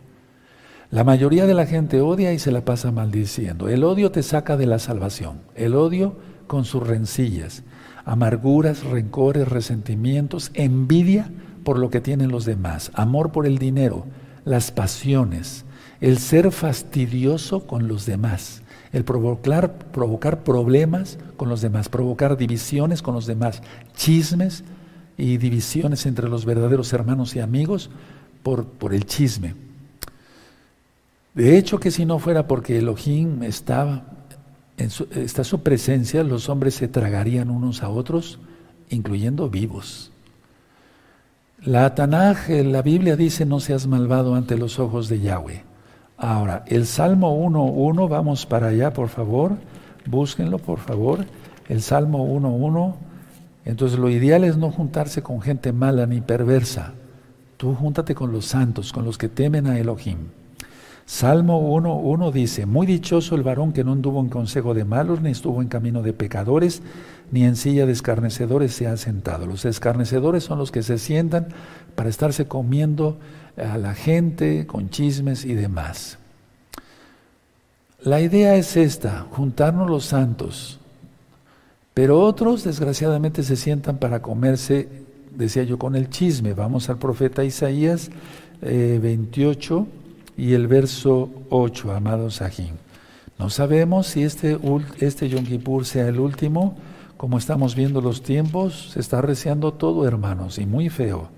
La mayoría de la gente odia y se la pasa maldiciendo. El odio te saca de la salvación. El odio con sus rencillas, amarguras, rencores, resentimientos, envidia por lo que tienen los demás, amor por el dinero, las pasiones, el ser fastidioso con los demás, el provocar, problemas con los demás, provocar divisiones con los demás, chismes y divisiones entre los verdaderos hermanos y amigos por, por el chisme. De hecho, que si no fuera porque Elohim estaba, en su, está su presencia, los hombres se tragarían unos a otros, incluyendo vivos. La Tanaj, la Biblia dice, no seas malvado ante los ojos de Yahweh. Ahora, el Salmo 1.1, vamos para allá, por favor, búsquenlo, por favor. El Salmo 1.1. Entonces, lo ideal es no juntarse con gente mala ni perversa. Tú júntate con los santos, con los que temen a Elohim. Salmo 1.1 dice, muy dichoso el varón que no anduvo en consejo de malos, ni estuvo en camino de pecadores, ni en silla de escarnecedores se ha sentado. Los escarnecedores son los que se sientan para estarse comiendo a la gente con chismes y demás. La idea es esta, juntarnos los santos, pero otros desgraciadamente se sientan para comerse, decía yo, con el chisme. Vamos al profeta Isaías 28 eh, y el verso 8, amado Sajín. No sabemos si este, este Yom Kippur sea el último, como estamos viendo los tiempos, se está reciando todo, hermanos, y muy feo.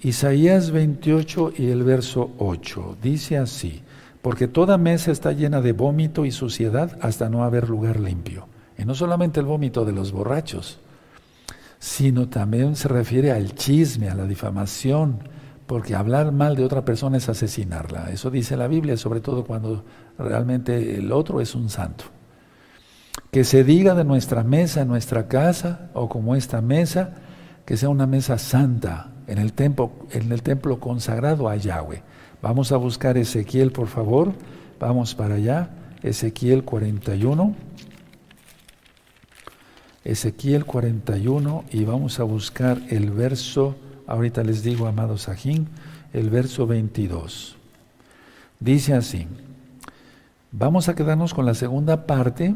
Isaías 28 y el verso 8 dice así, porque toda mesa está llena de vómito y suciedad hasta no haber lugar limpio. Y no solamente el vómito de los borrachos, sino también se refiere al chisme, a la difamación, porque hablar mal de otra persona es asesinarla. Eso dice la Biblia, sobre todo cuando realmente el otro es un santo. Que se diga de nuestra mesa, nuestra casa, o como esta mesa, que sea una mesa santa en el templo, en el templo consagrado a Yahweh. Vamos a buscar Ezequiel, por favor. Vamos para allá. Ezequiel 41. Ezequiel 41 y vamos a buscar el verso, ahorita les digo, amados Sajín, el verso 22. Dice así, vamos a quedarnos con la segunda parte,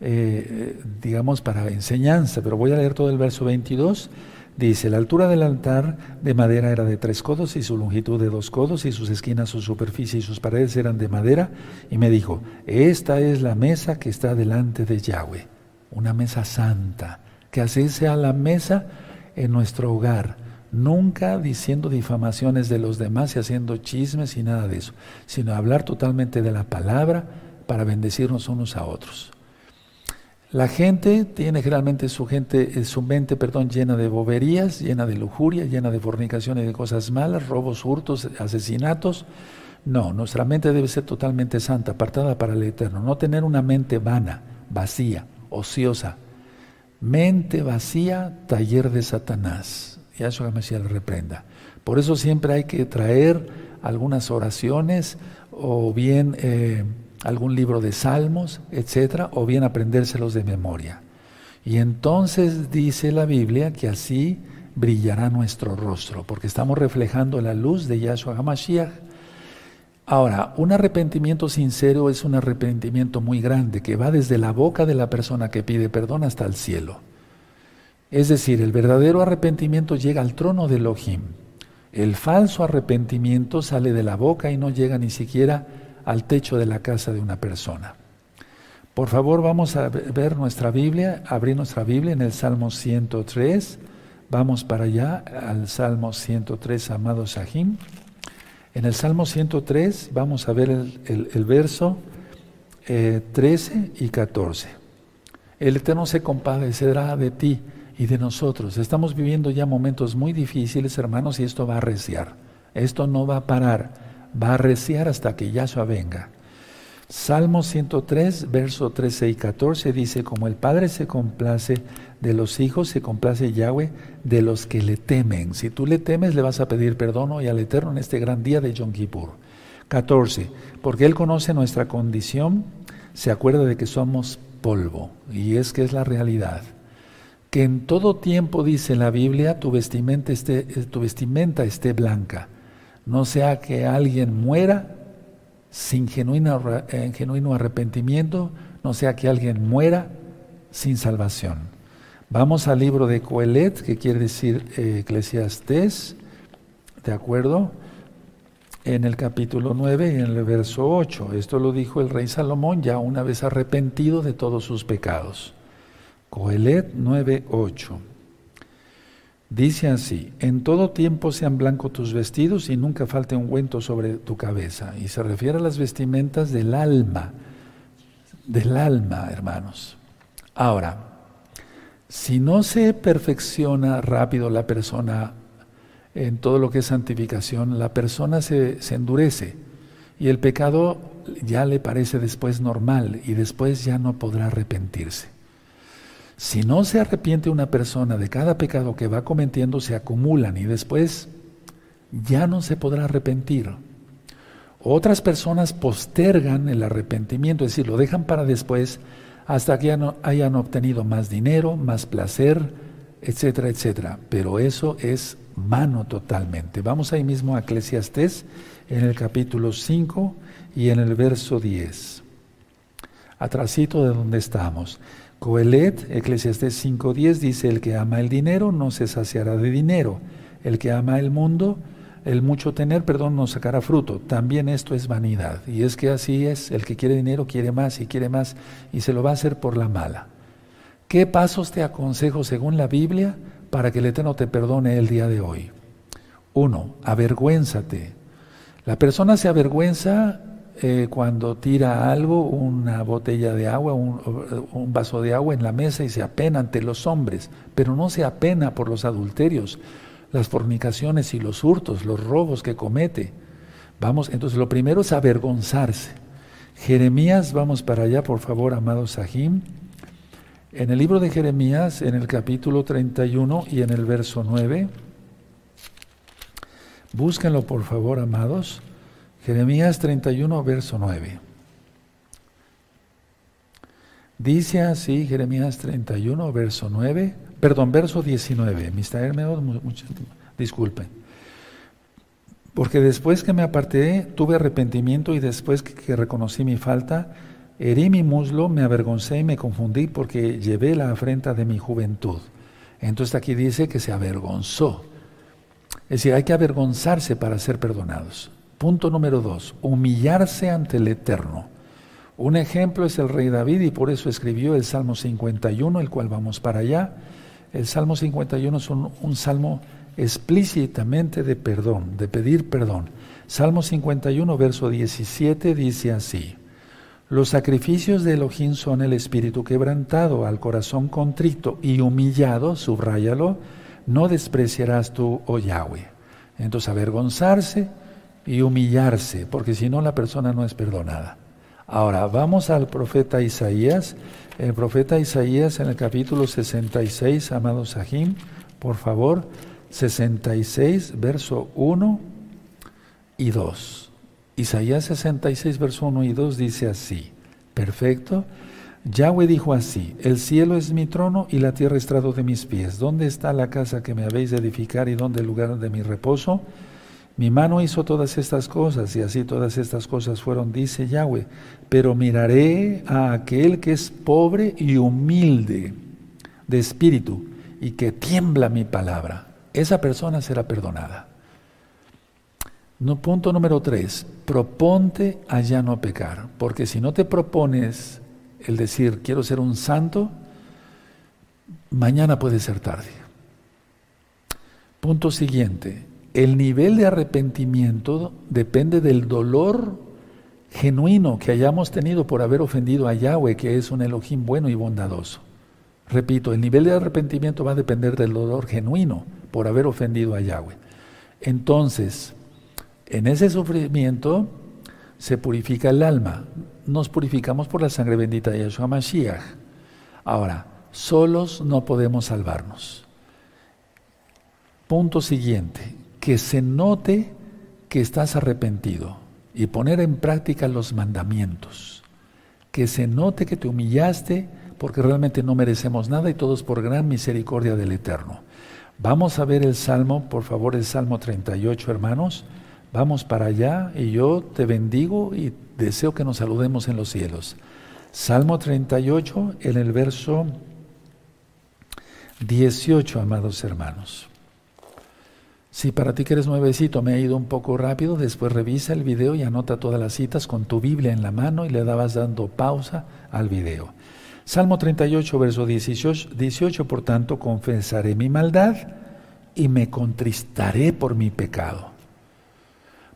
eh, digamos, para enseñanza, pero voy a leer todo el verso 22. Dice, la altura del altar de madera era de tres codos y su longitud de dos codos y sus esquinas, su superficie y sus paredes eran de madera. Y me dijo, esta es la mesa que está delante de Yahweh una mesa santa, que así sea la mesa en nuestro hogar, nunca diciendo difamaciones de los demás y haciendo chismes y nada de eso, sino hablar totalmente de la palabra para bendecirnos unos a otros. La gente tiene generalmente su gente, su mente, perdón, llena de boberías, llena de lujuria, llena de fornicación y de cosas malas, robos, hurtos, asesinatos. No, nuestra mente debe ser totalmente santa, apartada para el eterno, no tener una mente vana, vacía ociosa. Mente vacía, taller de Satanás. Y a eso Mesías le reprenda. Por eso siempre hay que traer algunas oraciones o bien eh, algún libro de salmos, etcétera, o bien aprendérselos de memoria. Y entonces dice la Biblia que así brillará nuestro rostro, porque estamos reflejando la luz de Yahshua HaMashiach Ahora, un arrepentimiento sincero es un arrepentimiento muy grande que va desde la boca de la persona que pide perdón hasta el cielo. Es decir, el verdadero arrepentimiento llega al trono de Elohim. El falso arrepentimiento sale de la boca y no llega ni siquiera al techo de la casa de una persona. Por favor, vamos a ver nuestra Biblia, abrir nuestra Biblia en el Salmo 103. Vamos para allá, al Salmo 103, amado Sahim. En el Salmo 103 vamos a ver el, verso 13 eh, y 14. El Eterno se compadecerá de ti y de nosotros. Estamos viviendo ya momentos muy difíciles, hermanos, y esto va a arreciar. Esto no va a parar, va a arreciar hasta que Yahshua venga. Salmo 103, verso 13 y 14 dice, como el Padre se complace de los hijos, se complace Yahweh de los que le temen. Si tú le temes, le vas a pedir perdón hoy al Eterno en este gran día de Yom Kippur. 14. Porque Él conoce nuestra condición, se acuerda de que somos polvo, y es que es la realidad. Que en todo tiempo, dice la Biblia, tu vestimenta esté, tu vestimenta esté blanca. No sea que alguien muera sin genuino, eh, genuino arrepentimiento, no sea que alguien muera sin salvación. Vamos al libro de Coelet, que quiere decir eh, ¿de acuerdo? En el capítulo 9 y en el verso 8. Esto lo dijo el rey Salomón ya una vez arrepentido de todos sus pecados. Coelet 9, 8. Dice así, en todo tiempo sean blancos tus vestidos y nunca falte ungüento sobre tu cabeza. Y se refiere a las vestimentas del alma, del alma, hermanos. Ahora, si no se perfecciona rápido la persona en todo lo que es santificación, la persona se endurece y el pecado ya le parece después normal y después ya no podrá arrepentirse. Si no se arrepiente una persona de cada pecado que va cometiendo, se acumulan y después ya no se podrá arrepentir. Otras personas postergan el arrepentimiento, es decir, lo dejan para después hasta que hayan obtenido más dinero, más placer, etcétera, etcétera. Pero eso es vano totalmente. Vamos ahí mismo a Eclesiastés en el capítulo 5 y en el verso 10. Atrasito de donde estamos. Coelet, Eclesiastés 5.10 dice, el que ama el dinero no se saciará de dinero, el que ama el mundo, el mucho tener, perdón, no sacará fruto. También esto es vanidad. Y es que así es, el que quiere dinero quiere más y quiere más y se lo va a hacer por la mala. ¿Qué pasos te aconsejo según la Biblia para que el Eterno te perdone el día de hoy? Uno, avergüénzate. La persona se avergüenza eh, cuando tira algo, una botella de agua, un, vaso de agua en la mesa y se apena ante los hombres, pero no se apena por los adulterios, las fornicaciones y los hurtos, los robos que comete. Vamos, entonces lo primero es avergonzarse. Jeremías, vamos para allá, por favor, amado Sahim. En el libro de Jeremías, en el capítulo 31 y en el verso 9, Búsquenlo por favor, amados. Jeremías 31, verso 9. Dice así Jeremías 31, verso 9, perdón, verso 19. Mr. disculpen. Porque después que me aparté, tuve arrepentimiento y después que reconocí mi falta, herí mi muslo, me avergoncé y me confundí porque llevé la afrenta de mi juventud. Entonces aquí dice que se avergonzó. Es decir, hay que avergonzarse para ser perdonados. Punto número dos, humillarse ante el Eterno. Un ejemplo es el rey David y por eso escribió el Salmo 51, el cual vamos para allá. El Salmo 51 es un, salmo explícitamente de perdón, de pedir perdón. Salmo 51, verso 17 dice así. Los sacrificios de Elohim son el espíritu quebrantado, al corazón contrito y humillado, subráyalo, no despreciarás tú, oh Yahweh. Entonces, avergonzarse y humillarse, porque si no la persona no es perdonada. Ahora, vamos al profeta Isaías. El profeta Isaías en el capítulo 66, amado Sahim, por favor, 66, verso 1 y 2. Isaías 66, verso 1 y 2 dice así, perfecto. Yahweh dijo así, el cielo es mi trono y la tierra estrado de mis pies. ¿Dónde está la casa que me habéis de edificar y dónde el lugar de mi reposo? Mi mano hizo todas estas cosas y así todas estas cosas fueron, dice Yahweh. Pero miraré a aquel que es pobre y humilde de espíritu y que tiembla mi palabra. Esa persona será perdonada. No, punto número tres, proponte a ya no pecar, porque si no te propones el decir quiero ser un santo, mañana puede ser tarde. Punto siguiente, el nivel de arrepentimiento depende del dolor genuino que hayamos tenido por haber ofendido a Yahweh, que es un Elohim bueno y bondadoso. Repito, el nivel de arrepentimiento va a depender del dolor genuino por haber ofendido a Yahweh. Entonces, en ese sufrimiento se purifica el alma. Nos purificamos por la sangre bendita de Yeshua Mashiach. Ahora, solos no podemos salvarnos. Punto siguiente, que se note que estás arrepentido y poner en práctica los mandamientos. Que se note que te humillaste porque realmente no merecemos nada y todos por gran misericordia del Eterno. Vamos a ver el Salmo, por favor, el Salmo 38, hermanos. Vamos para allá y yo te bendigo y deseo que nos saludemos en los cielos. Salmo 38 en el verso 18, amados hermanos. Si para ti que eres nuevecito me ha ido un poco rápido, después revisa el video y anota todas las citas con tu Biblia en la mano y le dabas dando pausa al video. Salmo 38, verso 18, 18, por tanto, confesaré mi maldad y me contristaré por mi pecado.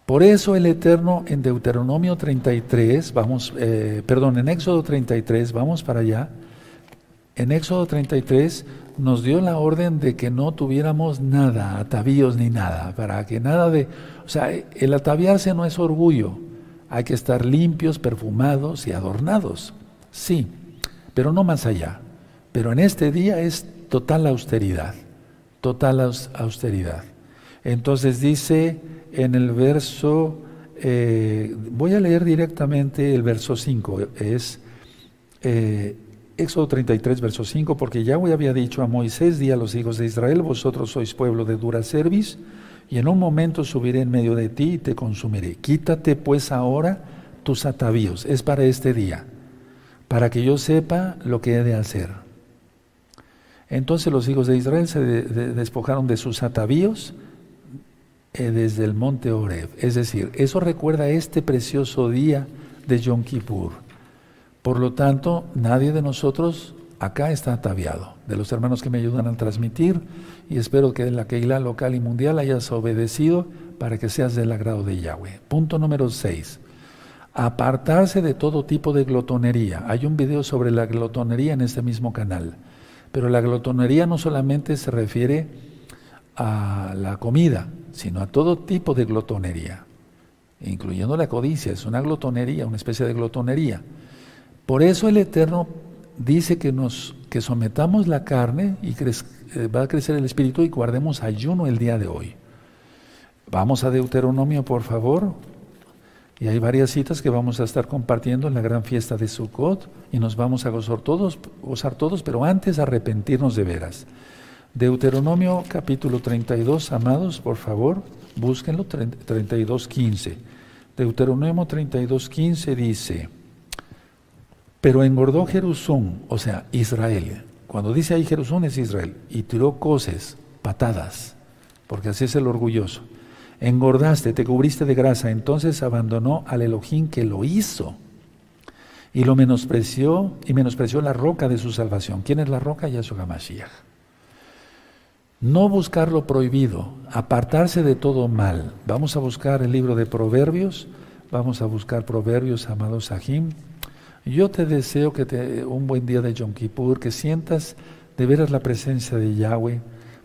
Por eso el Eterno en Deuteronomio 33, vamos, eh, perdón, en Éxodo 33, vamos para allá, en Éxodo 33 nos dio la orden de que no tuviéramos nada, atavíos ni nada, para que nada de, o sea, el ataviarse no es orgullo, hay que estar limpios, perfumados y adornados, sí, pero no más allá. Pero en este día es total austeridad, total austeridad. Entonces dice en el verso, eh, voy a leer directamente el verso 5, es eh, Éxodo 33, verso 5, porque Yahweh había dicho a Moisés, di a los hijos de Israel, vosotros sois pueblo de dura cerviz, y en un momento subiré en medio de ti y te consumiré. Quítate pues ahora tus atavíos, es para este día, para que yo sepa lo que he de hacer. Entonces los hijos de Israel se despojaron de sus atavíos, eh, desde el monte Oreb. Es decir, eso recuerda este precioso día de Yom Kippur. Por lo tanto, nadie de nosotros acá está ataviado. De los hermanos que me ayudan a transmitir, y espero que en la Keilah local y mundial hayas obedecido para que seas del agrado de Yahweh. Punto número 6. Apartarse de todo tipo de glotonería. Hay un video sobre la glotonería en este mismo canal. Pero la glotonería no solamente se refiere a la comida, sino a todo tipo de glotonería, incluyendo la codicia, es una glotonería, una especie de glotonería. Por eso el Eterno dice que nos que sometamos la carne y eh, va a crecer el espíritu y guardemos ayuno el día de hoy. Vamos a Deuteronomio, por favor. Y hay varias citas que vamos a estar compartiendo en la gran fiesta de Sukkot y nos vamos a gozar todos, gozar todos, pero antes arrepentirnos de veras. Deuteronomio capítulo 32, amados, por favor, búsquenlo, 32, 15. Deuteronomio 32, 15 dice, pero engordó Jerusón, o sea, Israel. Cuando dice ahí Jerusón es Israel, y tiró coces, patadas, porque así es el orgulloso engordaste, te cubriste de grasa, entonces abandonó al Elohim que lo hizo y lo menospreció y menospreció la roca de su salvación. ¿Quién es la roca? Yahshua HaMashiach. No buscar lo prohibido, apartarse de todo mal. Vamos a buscar el libro de Proverbios, vamos a buscar Proverbios, amados Sahim. Yo te deseo que te, un buen día de Yom Kippur, que sientas de veras la presencia de Yahweh.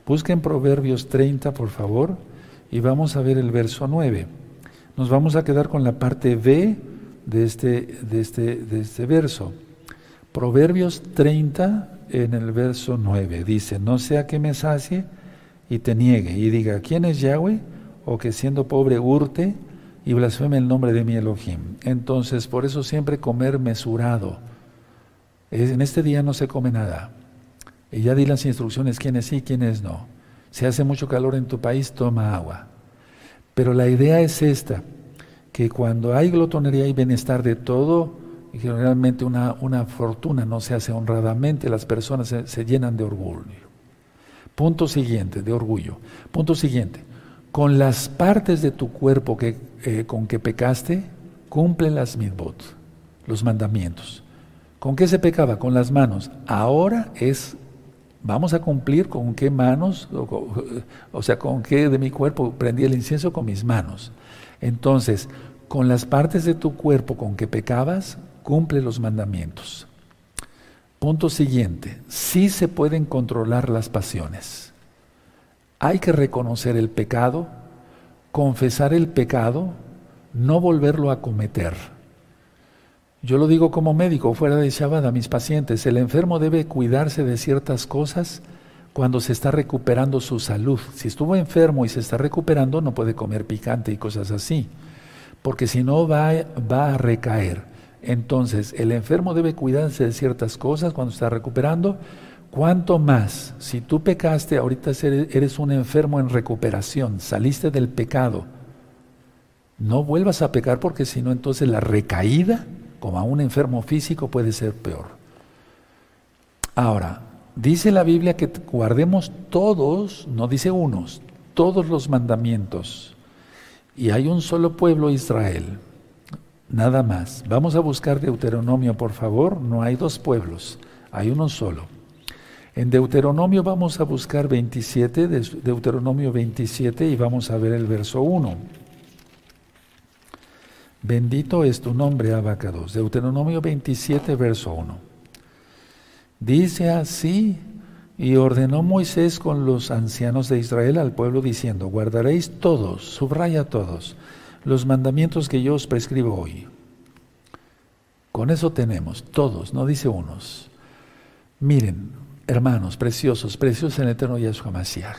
Busquen Proverbios 30, por favor y vamos a ver el verso 9. Nos vamos a quedar con la parte B de este, de este, de este verso. Proverbios 30 en el verso 9 dice, no sea que me sacie y te niegue y diga, ¿quién es Yahweh? O que siendo pobre hurte y blasfeme el nombre de mi Elohim. Entonces, por eso siempre comer mesurado. En este día no se come nada. Y ya di las instrucciones, quiénes sí, quiénes no. Si hace mucho calor en tu país, toma agua. Pero la idea es esta, que cuando hay glotonería y bienestar de todo, y generalmente una, una fortuna no se hace honradamente, las personas se, llenan de orgullo. Punto siguiente, de orgullo. Punto siguiente, con las partes de tu cuerpo que, eh, con que pecaste, cumple las mitzvot, los mandamientos. ¿Con qué se pecaba? Con las manos. Ahora es Vamos a cumplir con qué manos, o, sea, con qué de mi cuerpo prendí el incienso con mis manos. Entonces, con las partes de tu cuerpo con que pecabas, cumple los mandamientos. Punto siguiente, sí se pueden controlar las pasiones. Hay que reconocer el pecado, confesar el pecado, no volverlo a cometer. Yo lo digo como médico, fuera de Shabbat, a mis pacientes, el enfermo debe cuidarse de ciertas cosas cuando se está recuperando su salud. Si estuvo enfermo y se está recuperando, no puede comer picante y cosas así, porque si no va, va a recaer. Entonces, el enfermo debe cuidarse de ciertas cosas cuando está recuperando. Cuanto más, si tú pecaste, ahorita eres un enfermo en recuperación, saliste del pecado, no vuelvas a pecar porque si no, entonces la recaída como a un enfermo físico puede ser peor. Ahora, dice la Biblia que guardemos todos, no dice unos, todos los mandamientos. Y hay un solo pueblo Israel, nada más. Vamos a buscar Deuteronomio, por favor. No hay dos pueblos, hay uno solo. En Deuteronomio vamos a buscar 27, Deuteronomio 27 y vamos a ver el verso 1. Bendito es tu nombre, Abacados. Deuteronomio 27, verso 1. Dice así, y ordenó Moisés con los ancianos de Israel al pueblo diciendo, guardaréis todos, subraya todos, los mandamientos que yo os prescribo hoy. Con eso tenemos, todos, no dice unos. Miren, hermanos, preciosos, preciosos en el eterno Yahshua Mashiach.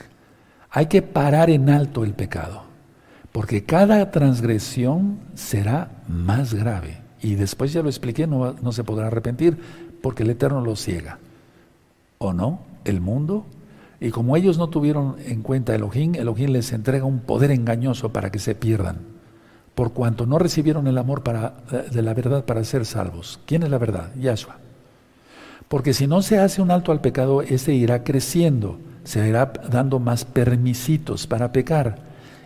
Hay que parar en alto el pecado. Porque cada transgresión será más grave. Y después ya lo expliqué, no, no se podrá arrepentir porque el Eterno lo ciega. ¿O no? El mundo. Y como ellos no tuvieron en cuenta Elohim, Elohim les entrega un poder engañoso para que se pierdan. Por cuanto no recibieron el amor para, de la verdad para ser salvos. ¿Quién es la verdad? Yahshua. Porque si no se hace un alto al pecado, ese irá creciendo, se irá dando más permisitos para pecar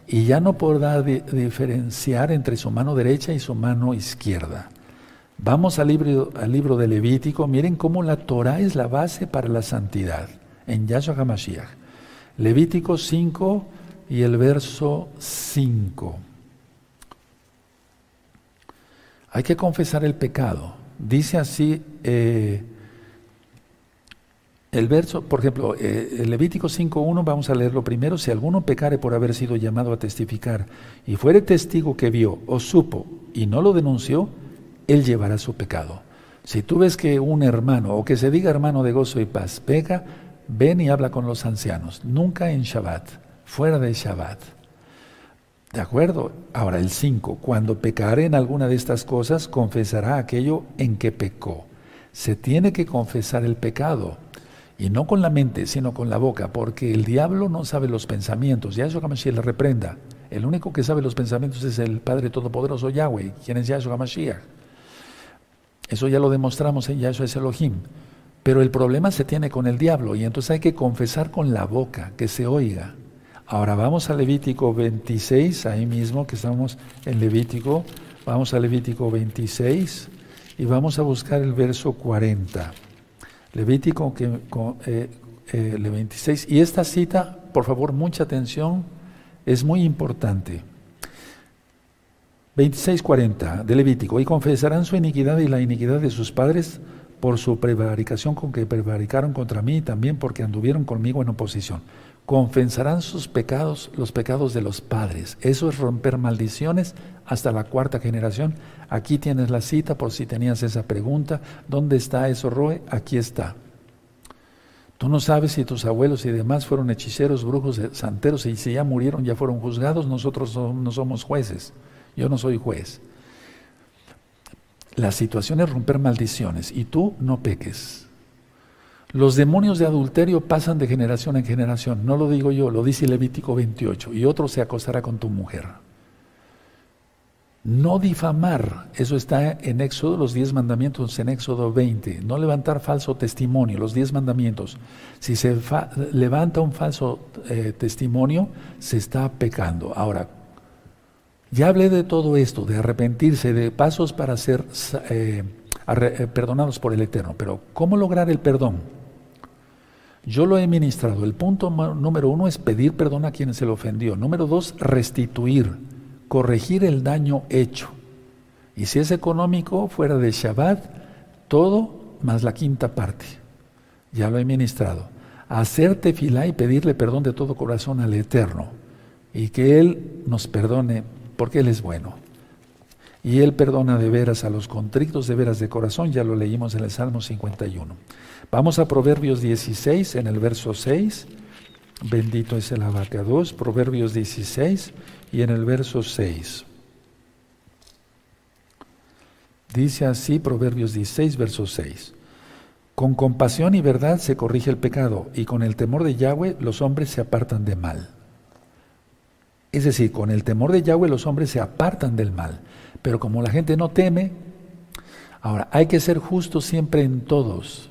y ya no podrá diferenciar entre su mano derecha y su mano izquierda. Vamos al libro, al libro de Levítico, miren cómo la Torah es la base para la santidad, en Yahshua HaMashiach. Levítico 5 y el verso 5. Hay que confesar el pecado. Dice así eh, el verso, por ejemplo, eh, Levítico 5.1, vamos a leerlo primero, si alguno pecare por haber sido llamado a testificar y fuere testigo que vio o supo y no lo denunció, él llevará su pecado. Si tú ves que un hermano o que se diga hermano de gozo y paz peca, ven y habla con los ancianos, nunca en Shabbat, fuera de Shabbat. ¿De acuerdo? Ahora el 5. Cuando pecare en alguna de estas cosas, confesará aquello en que pecó. Se tiene que confesar el pecado. Y no con la mente, sino con la boca, porque el diablo no sabe los pensamientos. Yahshua Hamashiach le reprenda. El único que sabe los pensamientos es el Padre Todopoderoso Yahweh, quien es Yahshua Hamashiach. Eso ya lo demostramos en Yahshua es Elohim. Pero el problema se tiene con el diablo y entonces hay que confesar con la boca, que se oiga. Ahora vamos a Levítico 26, ahí mismo que estamos en Levítico, vamos a Levítico 26 y vamos a buscar el verso 40. Levítico que, eh, eh, 26. Y esta cita, por favor, mucha atención, es muy importante. 26:40 de Levítico, y confesarán su iniquidad y la iniquidad de sus padres por su prevaricación con que prevaricaron contra mí y también porque anduvieron conmigo en oposición confesarán sus pecados, los pecados de los padres. Eso es romper maldiciones hasta la cuarta generación. Aquí tienes la cita por si tenías esa pregunta. ¿Dónde está eso, Roe? Aquí está. Tú no sabes si tus abuelos y demás fueron hechiceros, brujos, eh, santeros y si ya murieron, ya fueron juzgados. Nosotros no somos jueces. Yo no soy juez. La situación es romper maldiciones y tú no peques. Los demonios de adulterio pasan de generación en generación. No lo digo yo, lo dice Levítico 28. Y otro se acostará con tu mujer. No difamar, eso está en Éxodo, los diez mandamientos en Éxodo 20. No levantar falso testimonio, los diez mandamientos. Si se levanta un falso eh, testimonio, se está pecando. Ahora, ya hablé de todo esto, de arrepentirse, de pasos para ser eh, eh, perdonados por el Eterno. Pero, ¿cómo lograr el perdón? Yo lo he ministrado. El punto número uno es pedir perdón a quien se le ofendió. Número dos, restituir, corregir el daño hecho. Y si es económico, fuera de Shabbat, todo más la quinta parte. Ya lo he ministrado. Hacerte fila y pedirle perdón de todo corazón al Eterno. Y que Él nos perdone porque Él es bueno. Y Él perdona de veras a los contritos de veras de corazón, ya lo leímos en el Salmo 51. Vamos a Proverbios 16 en el verso 6. Bendito es el abacados. Proverbios 16 y en el verso 6. Dice así Proverbios 16, verso 6. Con compasión y verdad se corrige el pecado, y con el temor de Yahweh los hombres se apartan de mal. Es decir, con el temor de Yahweh los hombres se apartan del mal. Pero como la gente no teme, ahora hay que ser justos siempre en todos.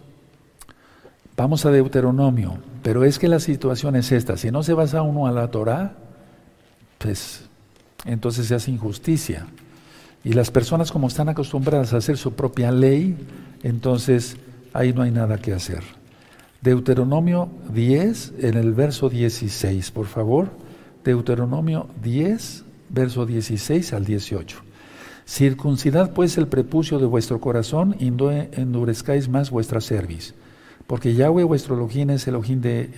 Vamos a Deuteronomio, pero es que la situación es esta, si no se basa uno a la Torah, pues entonces se hace injusticia. Y las personas como están acostumbradas a hacer su propia ley, entonces ahí no hay nada que hacer. Deuteronomio 10, en el verso 16, por favor. Deuteronomio 10, verso 16 al 18. Circuncidad pues el prepucio de vuestro corazón y no endurezcáis más vuestra cerviz. Porque Yahweh vuestro Elohim es Elohim de,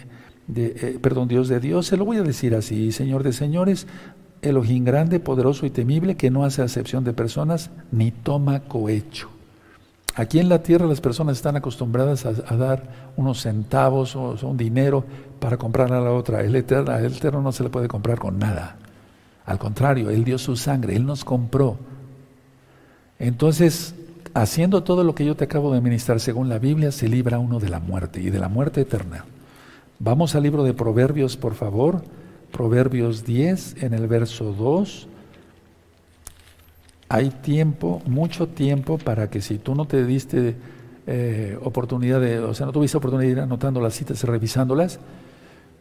de eh, perdón, Dios de Dios. Se lo voy a decir así, Señor de señores, Elohim grande, poderoso y temible, que no hace acepción de personas ni toma cohecho. Aquí en la tierra las personas están acostumbradas a, dar unos centavos o, un dinero para comprar a la otra. El eterno, el eterno no se le puede comprar con nada. Al contrario, Él dio su sangre, Él nos compró. Entonces, haciendo todo lo que yo te acabo de ministrar según la Biblia, se libra uno de la muerte y de la muerte eterna. Vamos al libro de Proverbios, por favor. Proverbios 10, en el verso 2. Hay tiempo, mucho tiempo, para que si tú no te diste eh, oportunidad de, o sea, no tuviste oportunidad de ir anotando las citas y revisándolas,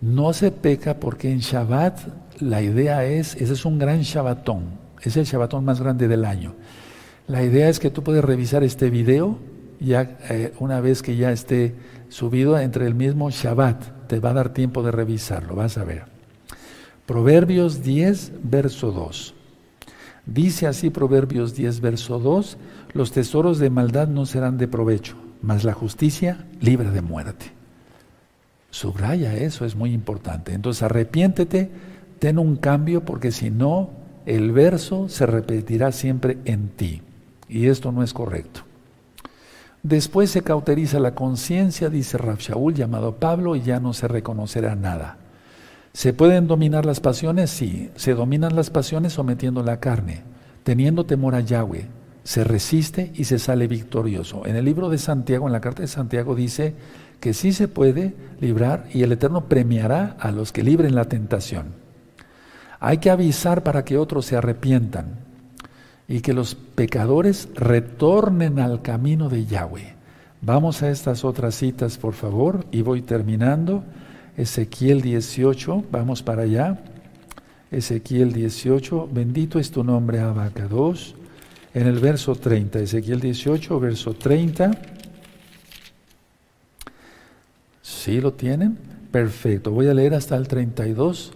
no se peca porque en Shabbat la idea es, ese es un gran Shabbatón, es el Shabbatón más grande del año. La idea es que tú puedes revisar este video ya eh, una vez que ya esté subido entre el mismo Shabbat. Te va a dar tiempo de revisarlo, vas a ver. Proverbios 10, verso 2. Dice así Proverbios 10, verso 2, los tesoros de maldad no serán de provecho, mas la justicia libre de muerte. Subraya eso, es muy importante. Entonces arrepiéntete, ten un cambio, porque si no, el verso se repetirá siempre en ti. Y esto no es correcto. Después se cauteriza la conciencia, dice Shaul, llamado Pablo, y ya no se reconocerá nada. ¿Se pueden dominar las pasiones? Sí. Se dominan las pasiones sometiendo la carne, teniendo temor a Yahweh. Se resiste y se sale victorioso. En el libro de Santiago, en la carta de Santiago, dice que sí se puede librar y el Eterno premiará a los que libren la tentación. Hay que avisar para que otros se arrepientan y que los pecadores retornen al camino de Yahweh. Vamos a estas otras citas, por favor, y voy terminando. Ezequiel 18, vamos para allá. Ezequiel 18, bendito es tu nombre, Abacados. En el verso 30, Ezequiel 18, verso 30. ¿Sí lo tienen? Perfecto. Voy a leer hasta el 32.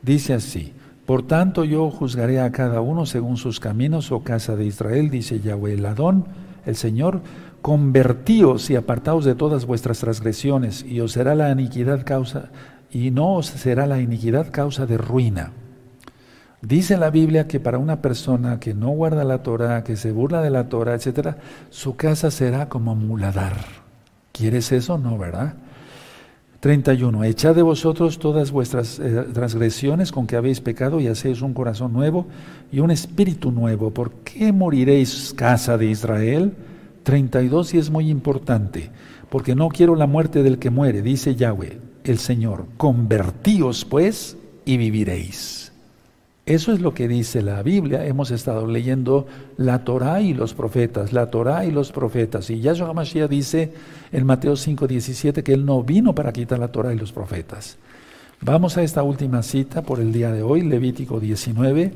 Dice así. Por tanto yo juzgaré a cada uno según sus caminos, oh casa de Israel, dice Yahweh el el Señor, convertíos y apartaos de todas vuestras transgresiones, y os será la iniquidad causa, y no os será la iniquidad causa de ruina. Dice la Biblia que para una persona que no guarda la Torah, que se burla de la Torah, etc., su casa será como muladar. ¿Quieres eso? No, ¿verdad? 31. Echad de vosotros todas vuestras eh, transgresiones con que habéis pecado y hacéis un corazón nuevo y un espíritu nuevo. ¿Por qué moriréis, casa de Israel? 32 y es muy importante, porque no quiero la muerte del que muere, dice Yahweh, el Señor. Convertíos pues y viviréis. Eso es lo que dice la Biblia. Hemos estado leyendo la Torah y los profetas, la Torah y los profetas. Y Yahshua HaMashiach dice en Mateo 5:17 que Él no vino para quitar la Torah y los profetas. Vamos a esta última cita por el día de hoy, Levítico 19.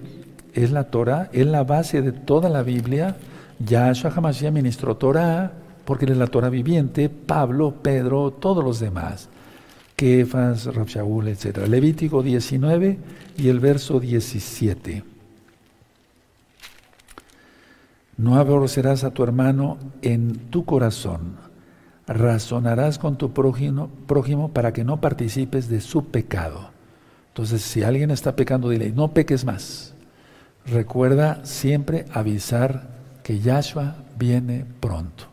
Es la Torah, es la base de toda la Biblia. Yahshua HaMashiach ministró Torah porque él es la Torah viviente, Pablo, Pedro, todos los demás. Kefas, Rabshaul, etc. Levítico 19 y el verso 17. No aborrecerás a tu hermano en tu corazón, razonarás con tu prójimo, prójimo para que no participes de su pecado. Entonces, si alguien está pecando, dile, no peques más. Recuerda siempre avisar que Yahshua viene pronto.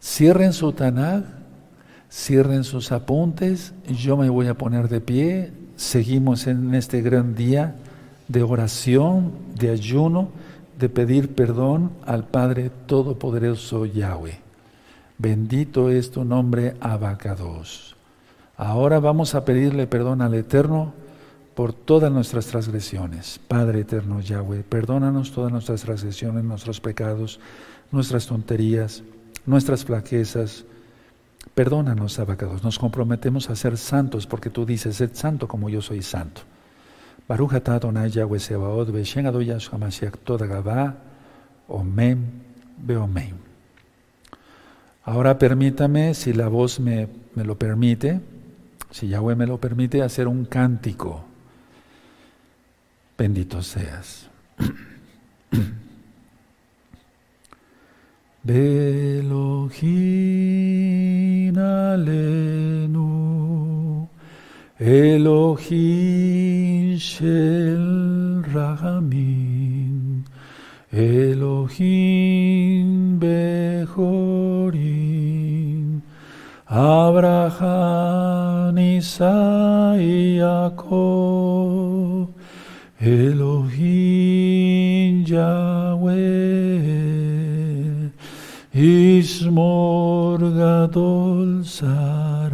Cierren su Tanakh Cierren sus apuntes, yo me voy a poner de pie, seguimos en este gran día de oración, de ayuno, de pedir perdón al Padre Todopoderoso Yahweh. Bendito es tu nombre, Abacados. Ahora vamos a pedirle perdón al Eterno por todas nuestras transgresiones. Padre eterno Yahweh, perdónanos todas nuestras transgresiones, nuestros pecados, nuestras tonterías, nuestras flaquezas, Perdónanos, abacados, nos comprometemos a ser santos porque tú dices, sed santo como yo soy santo. Baruch atah Adonai Yahweh Sebaot, Beshen Adoya Shamasiach Toda Gabá, Omen, Beomen. Ahora permítame, si la voz me, me lo permite, si Yahweh me lo permite, hacer un cántico. Bendito seas. Elohim alenu, Elohim shel rahamim, Elohim bechorim, Abraham, Isai, Jacob, Elohim Yahweh, ישמור גדול שרה,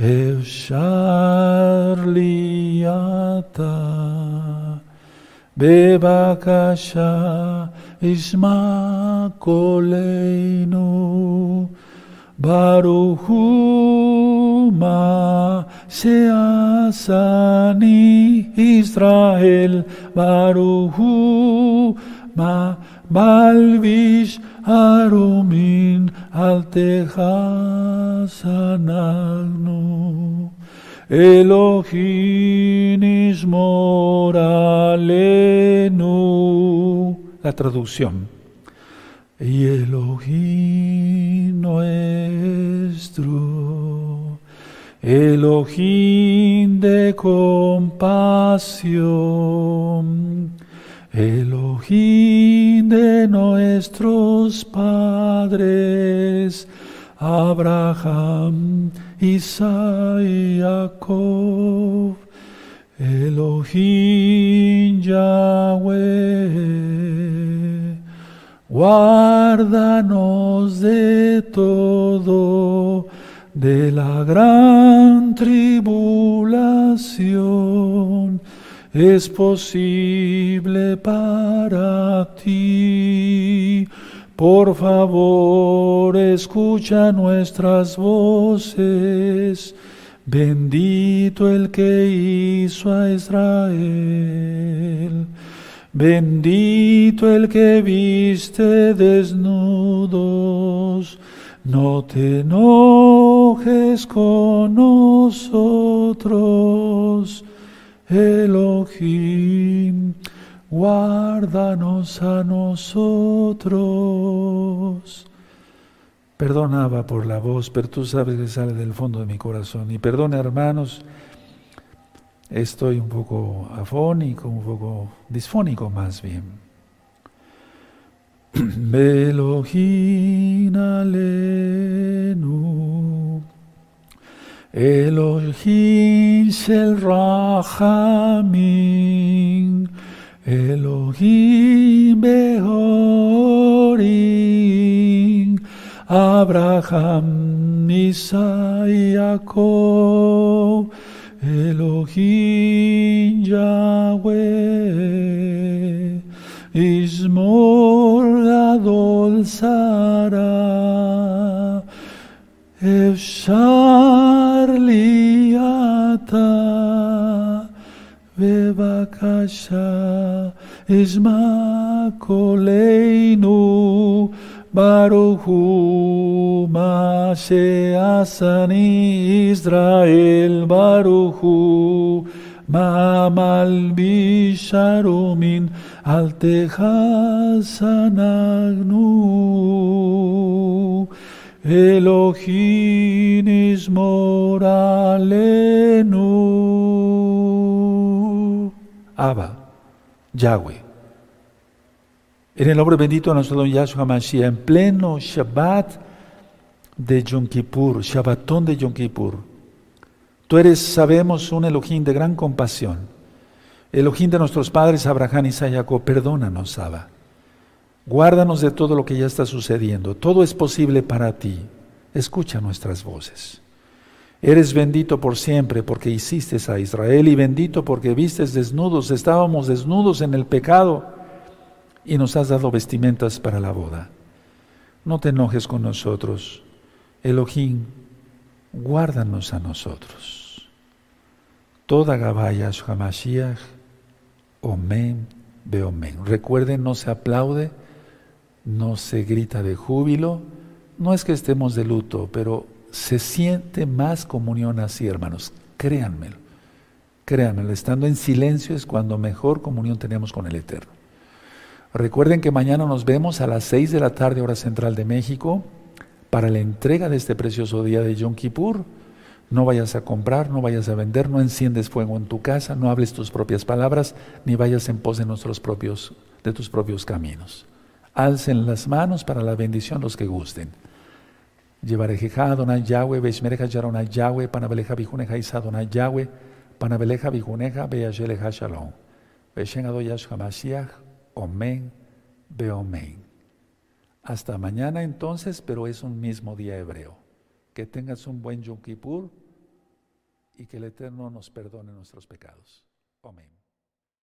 אפשר לי אתה, בבקשה ישמע קולנו, ברוך הוא מה שעשני ישראל, ברוך הוא מה Malvish arumin al tejasanagnu. Elohim moralenu. La traducción. Y Elohim nuestro. Elohim de compasión Elohim de nuestros padres, Abraham, Isaac y Jacob, Elohim Yahweh, guárdanos de todo, de la gran tribulación, es posible para ti por favor, escucha nuestras voces. Bendito el que hizo a Israel. Bendito el que viste desnudos. No te enojes con nosotros, Elohim guárdanos a nosotros. Perdonaba por la voz, pero tú sabes que sale del fondo de mi corazón. Y perdona, hermanos, estoy un poco afónico, un poco disfónico más bien. Elohim Elohim shel rachamin, Elohim Behorim, Abraham, Jacob, Elohim Yahweh, Ismor Adol Sara, Efshar Liata, בבקשה, אשמע קולנו, ברוך הוא מה שעשני ישראל, ברוך הוא מה מלביש הרומין, אל תכעס אנחנו. Elohim Ismoralenu. Abba, Yahweh. En el nombre bendito de nuestro Yahshua Mashiach, en pleno Shabbat de Yom Kippur, Shabbatón de Yom Kippur, tú eres, sabemos, un Elohim de gran compasión. Elohim de nuestros padres Abraham y Jacob, perdónanos, Abba Guárdanos de todo lo que ya está sucediendo. Todo es posible para ti. Escucha nuestras voces. Eres bendito por siempre porque hiciste a Israel y bendito porque vistes desnudos. Estábamos desnudos en el pecado y nos has dado vestimentas para la boda. No te enojes con nosotros. Elohim, guárdanos a nosotros. Toda Gabaya Hamashiach, Omen, Beomen. Recuerden, no se aplaude no se grita de júbilo, no es que estemos de luto, pero se siente más comunión así, hermanos, créanmelo, créanmelo, estando en silencio es cuando mejor comunión tenemos con el Eterno. Recuerden que mañana nos vemos a las 6 de la tarde, hora central de México, para la entrega de este precioso día de Yom Kippur. No vayas a comprar, no vayas a vender, no enciendes fuego en tu casa, no hables tus propias palabras, ni vayas en pos de nuestros propios, de tus propios caminos. Alcen las manos para la bendición los que gusten. Llevarejeja Donai Yahweh, Beshmereja Yaronai Yahweh, Panabeleja Bijuneja Isa Donai Yahweh, Panabeleja Bijuneja, Beyasheleja Shalom. Beshen Adoyash Hamashiach, Omen, Beomen. Hasta mañana entonces, pero es un mismo día hebreo. Que tengas un buen Yom Kippur y que el Eterno nos perdone nuestros pecados. Amén.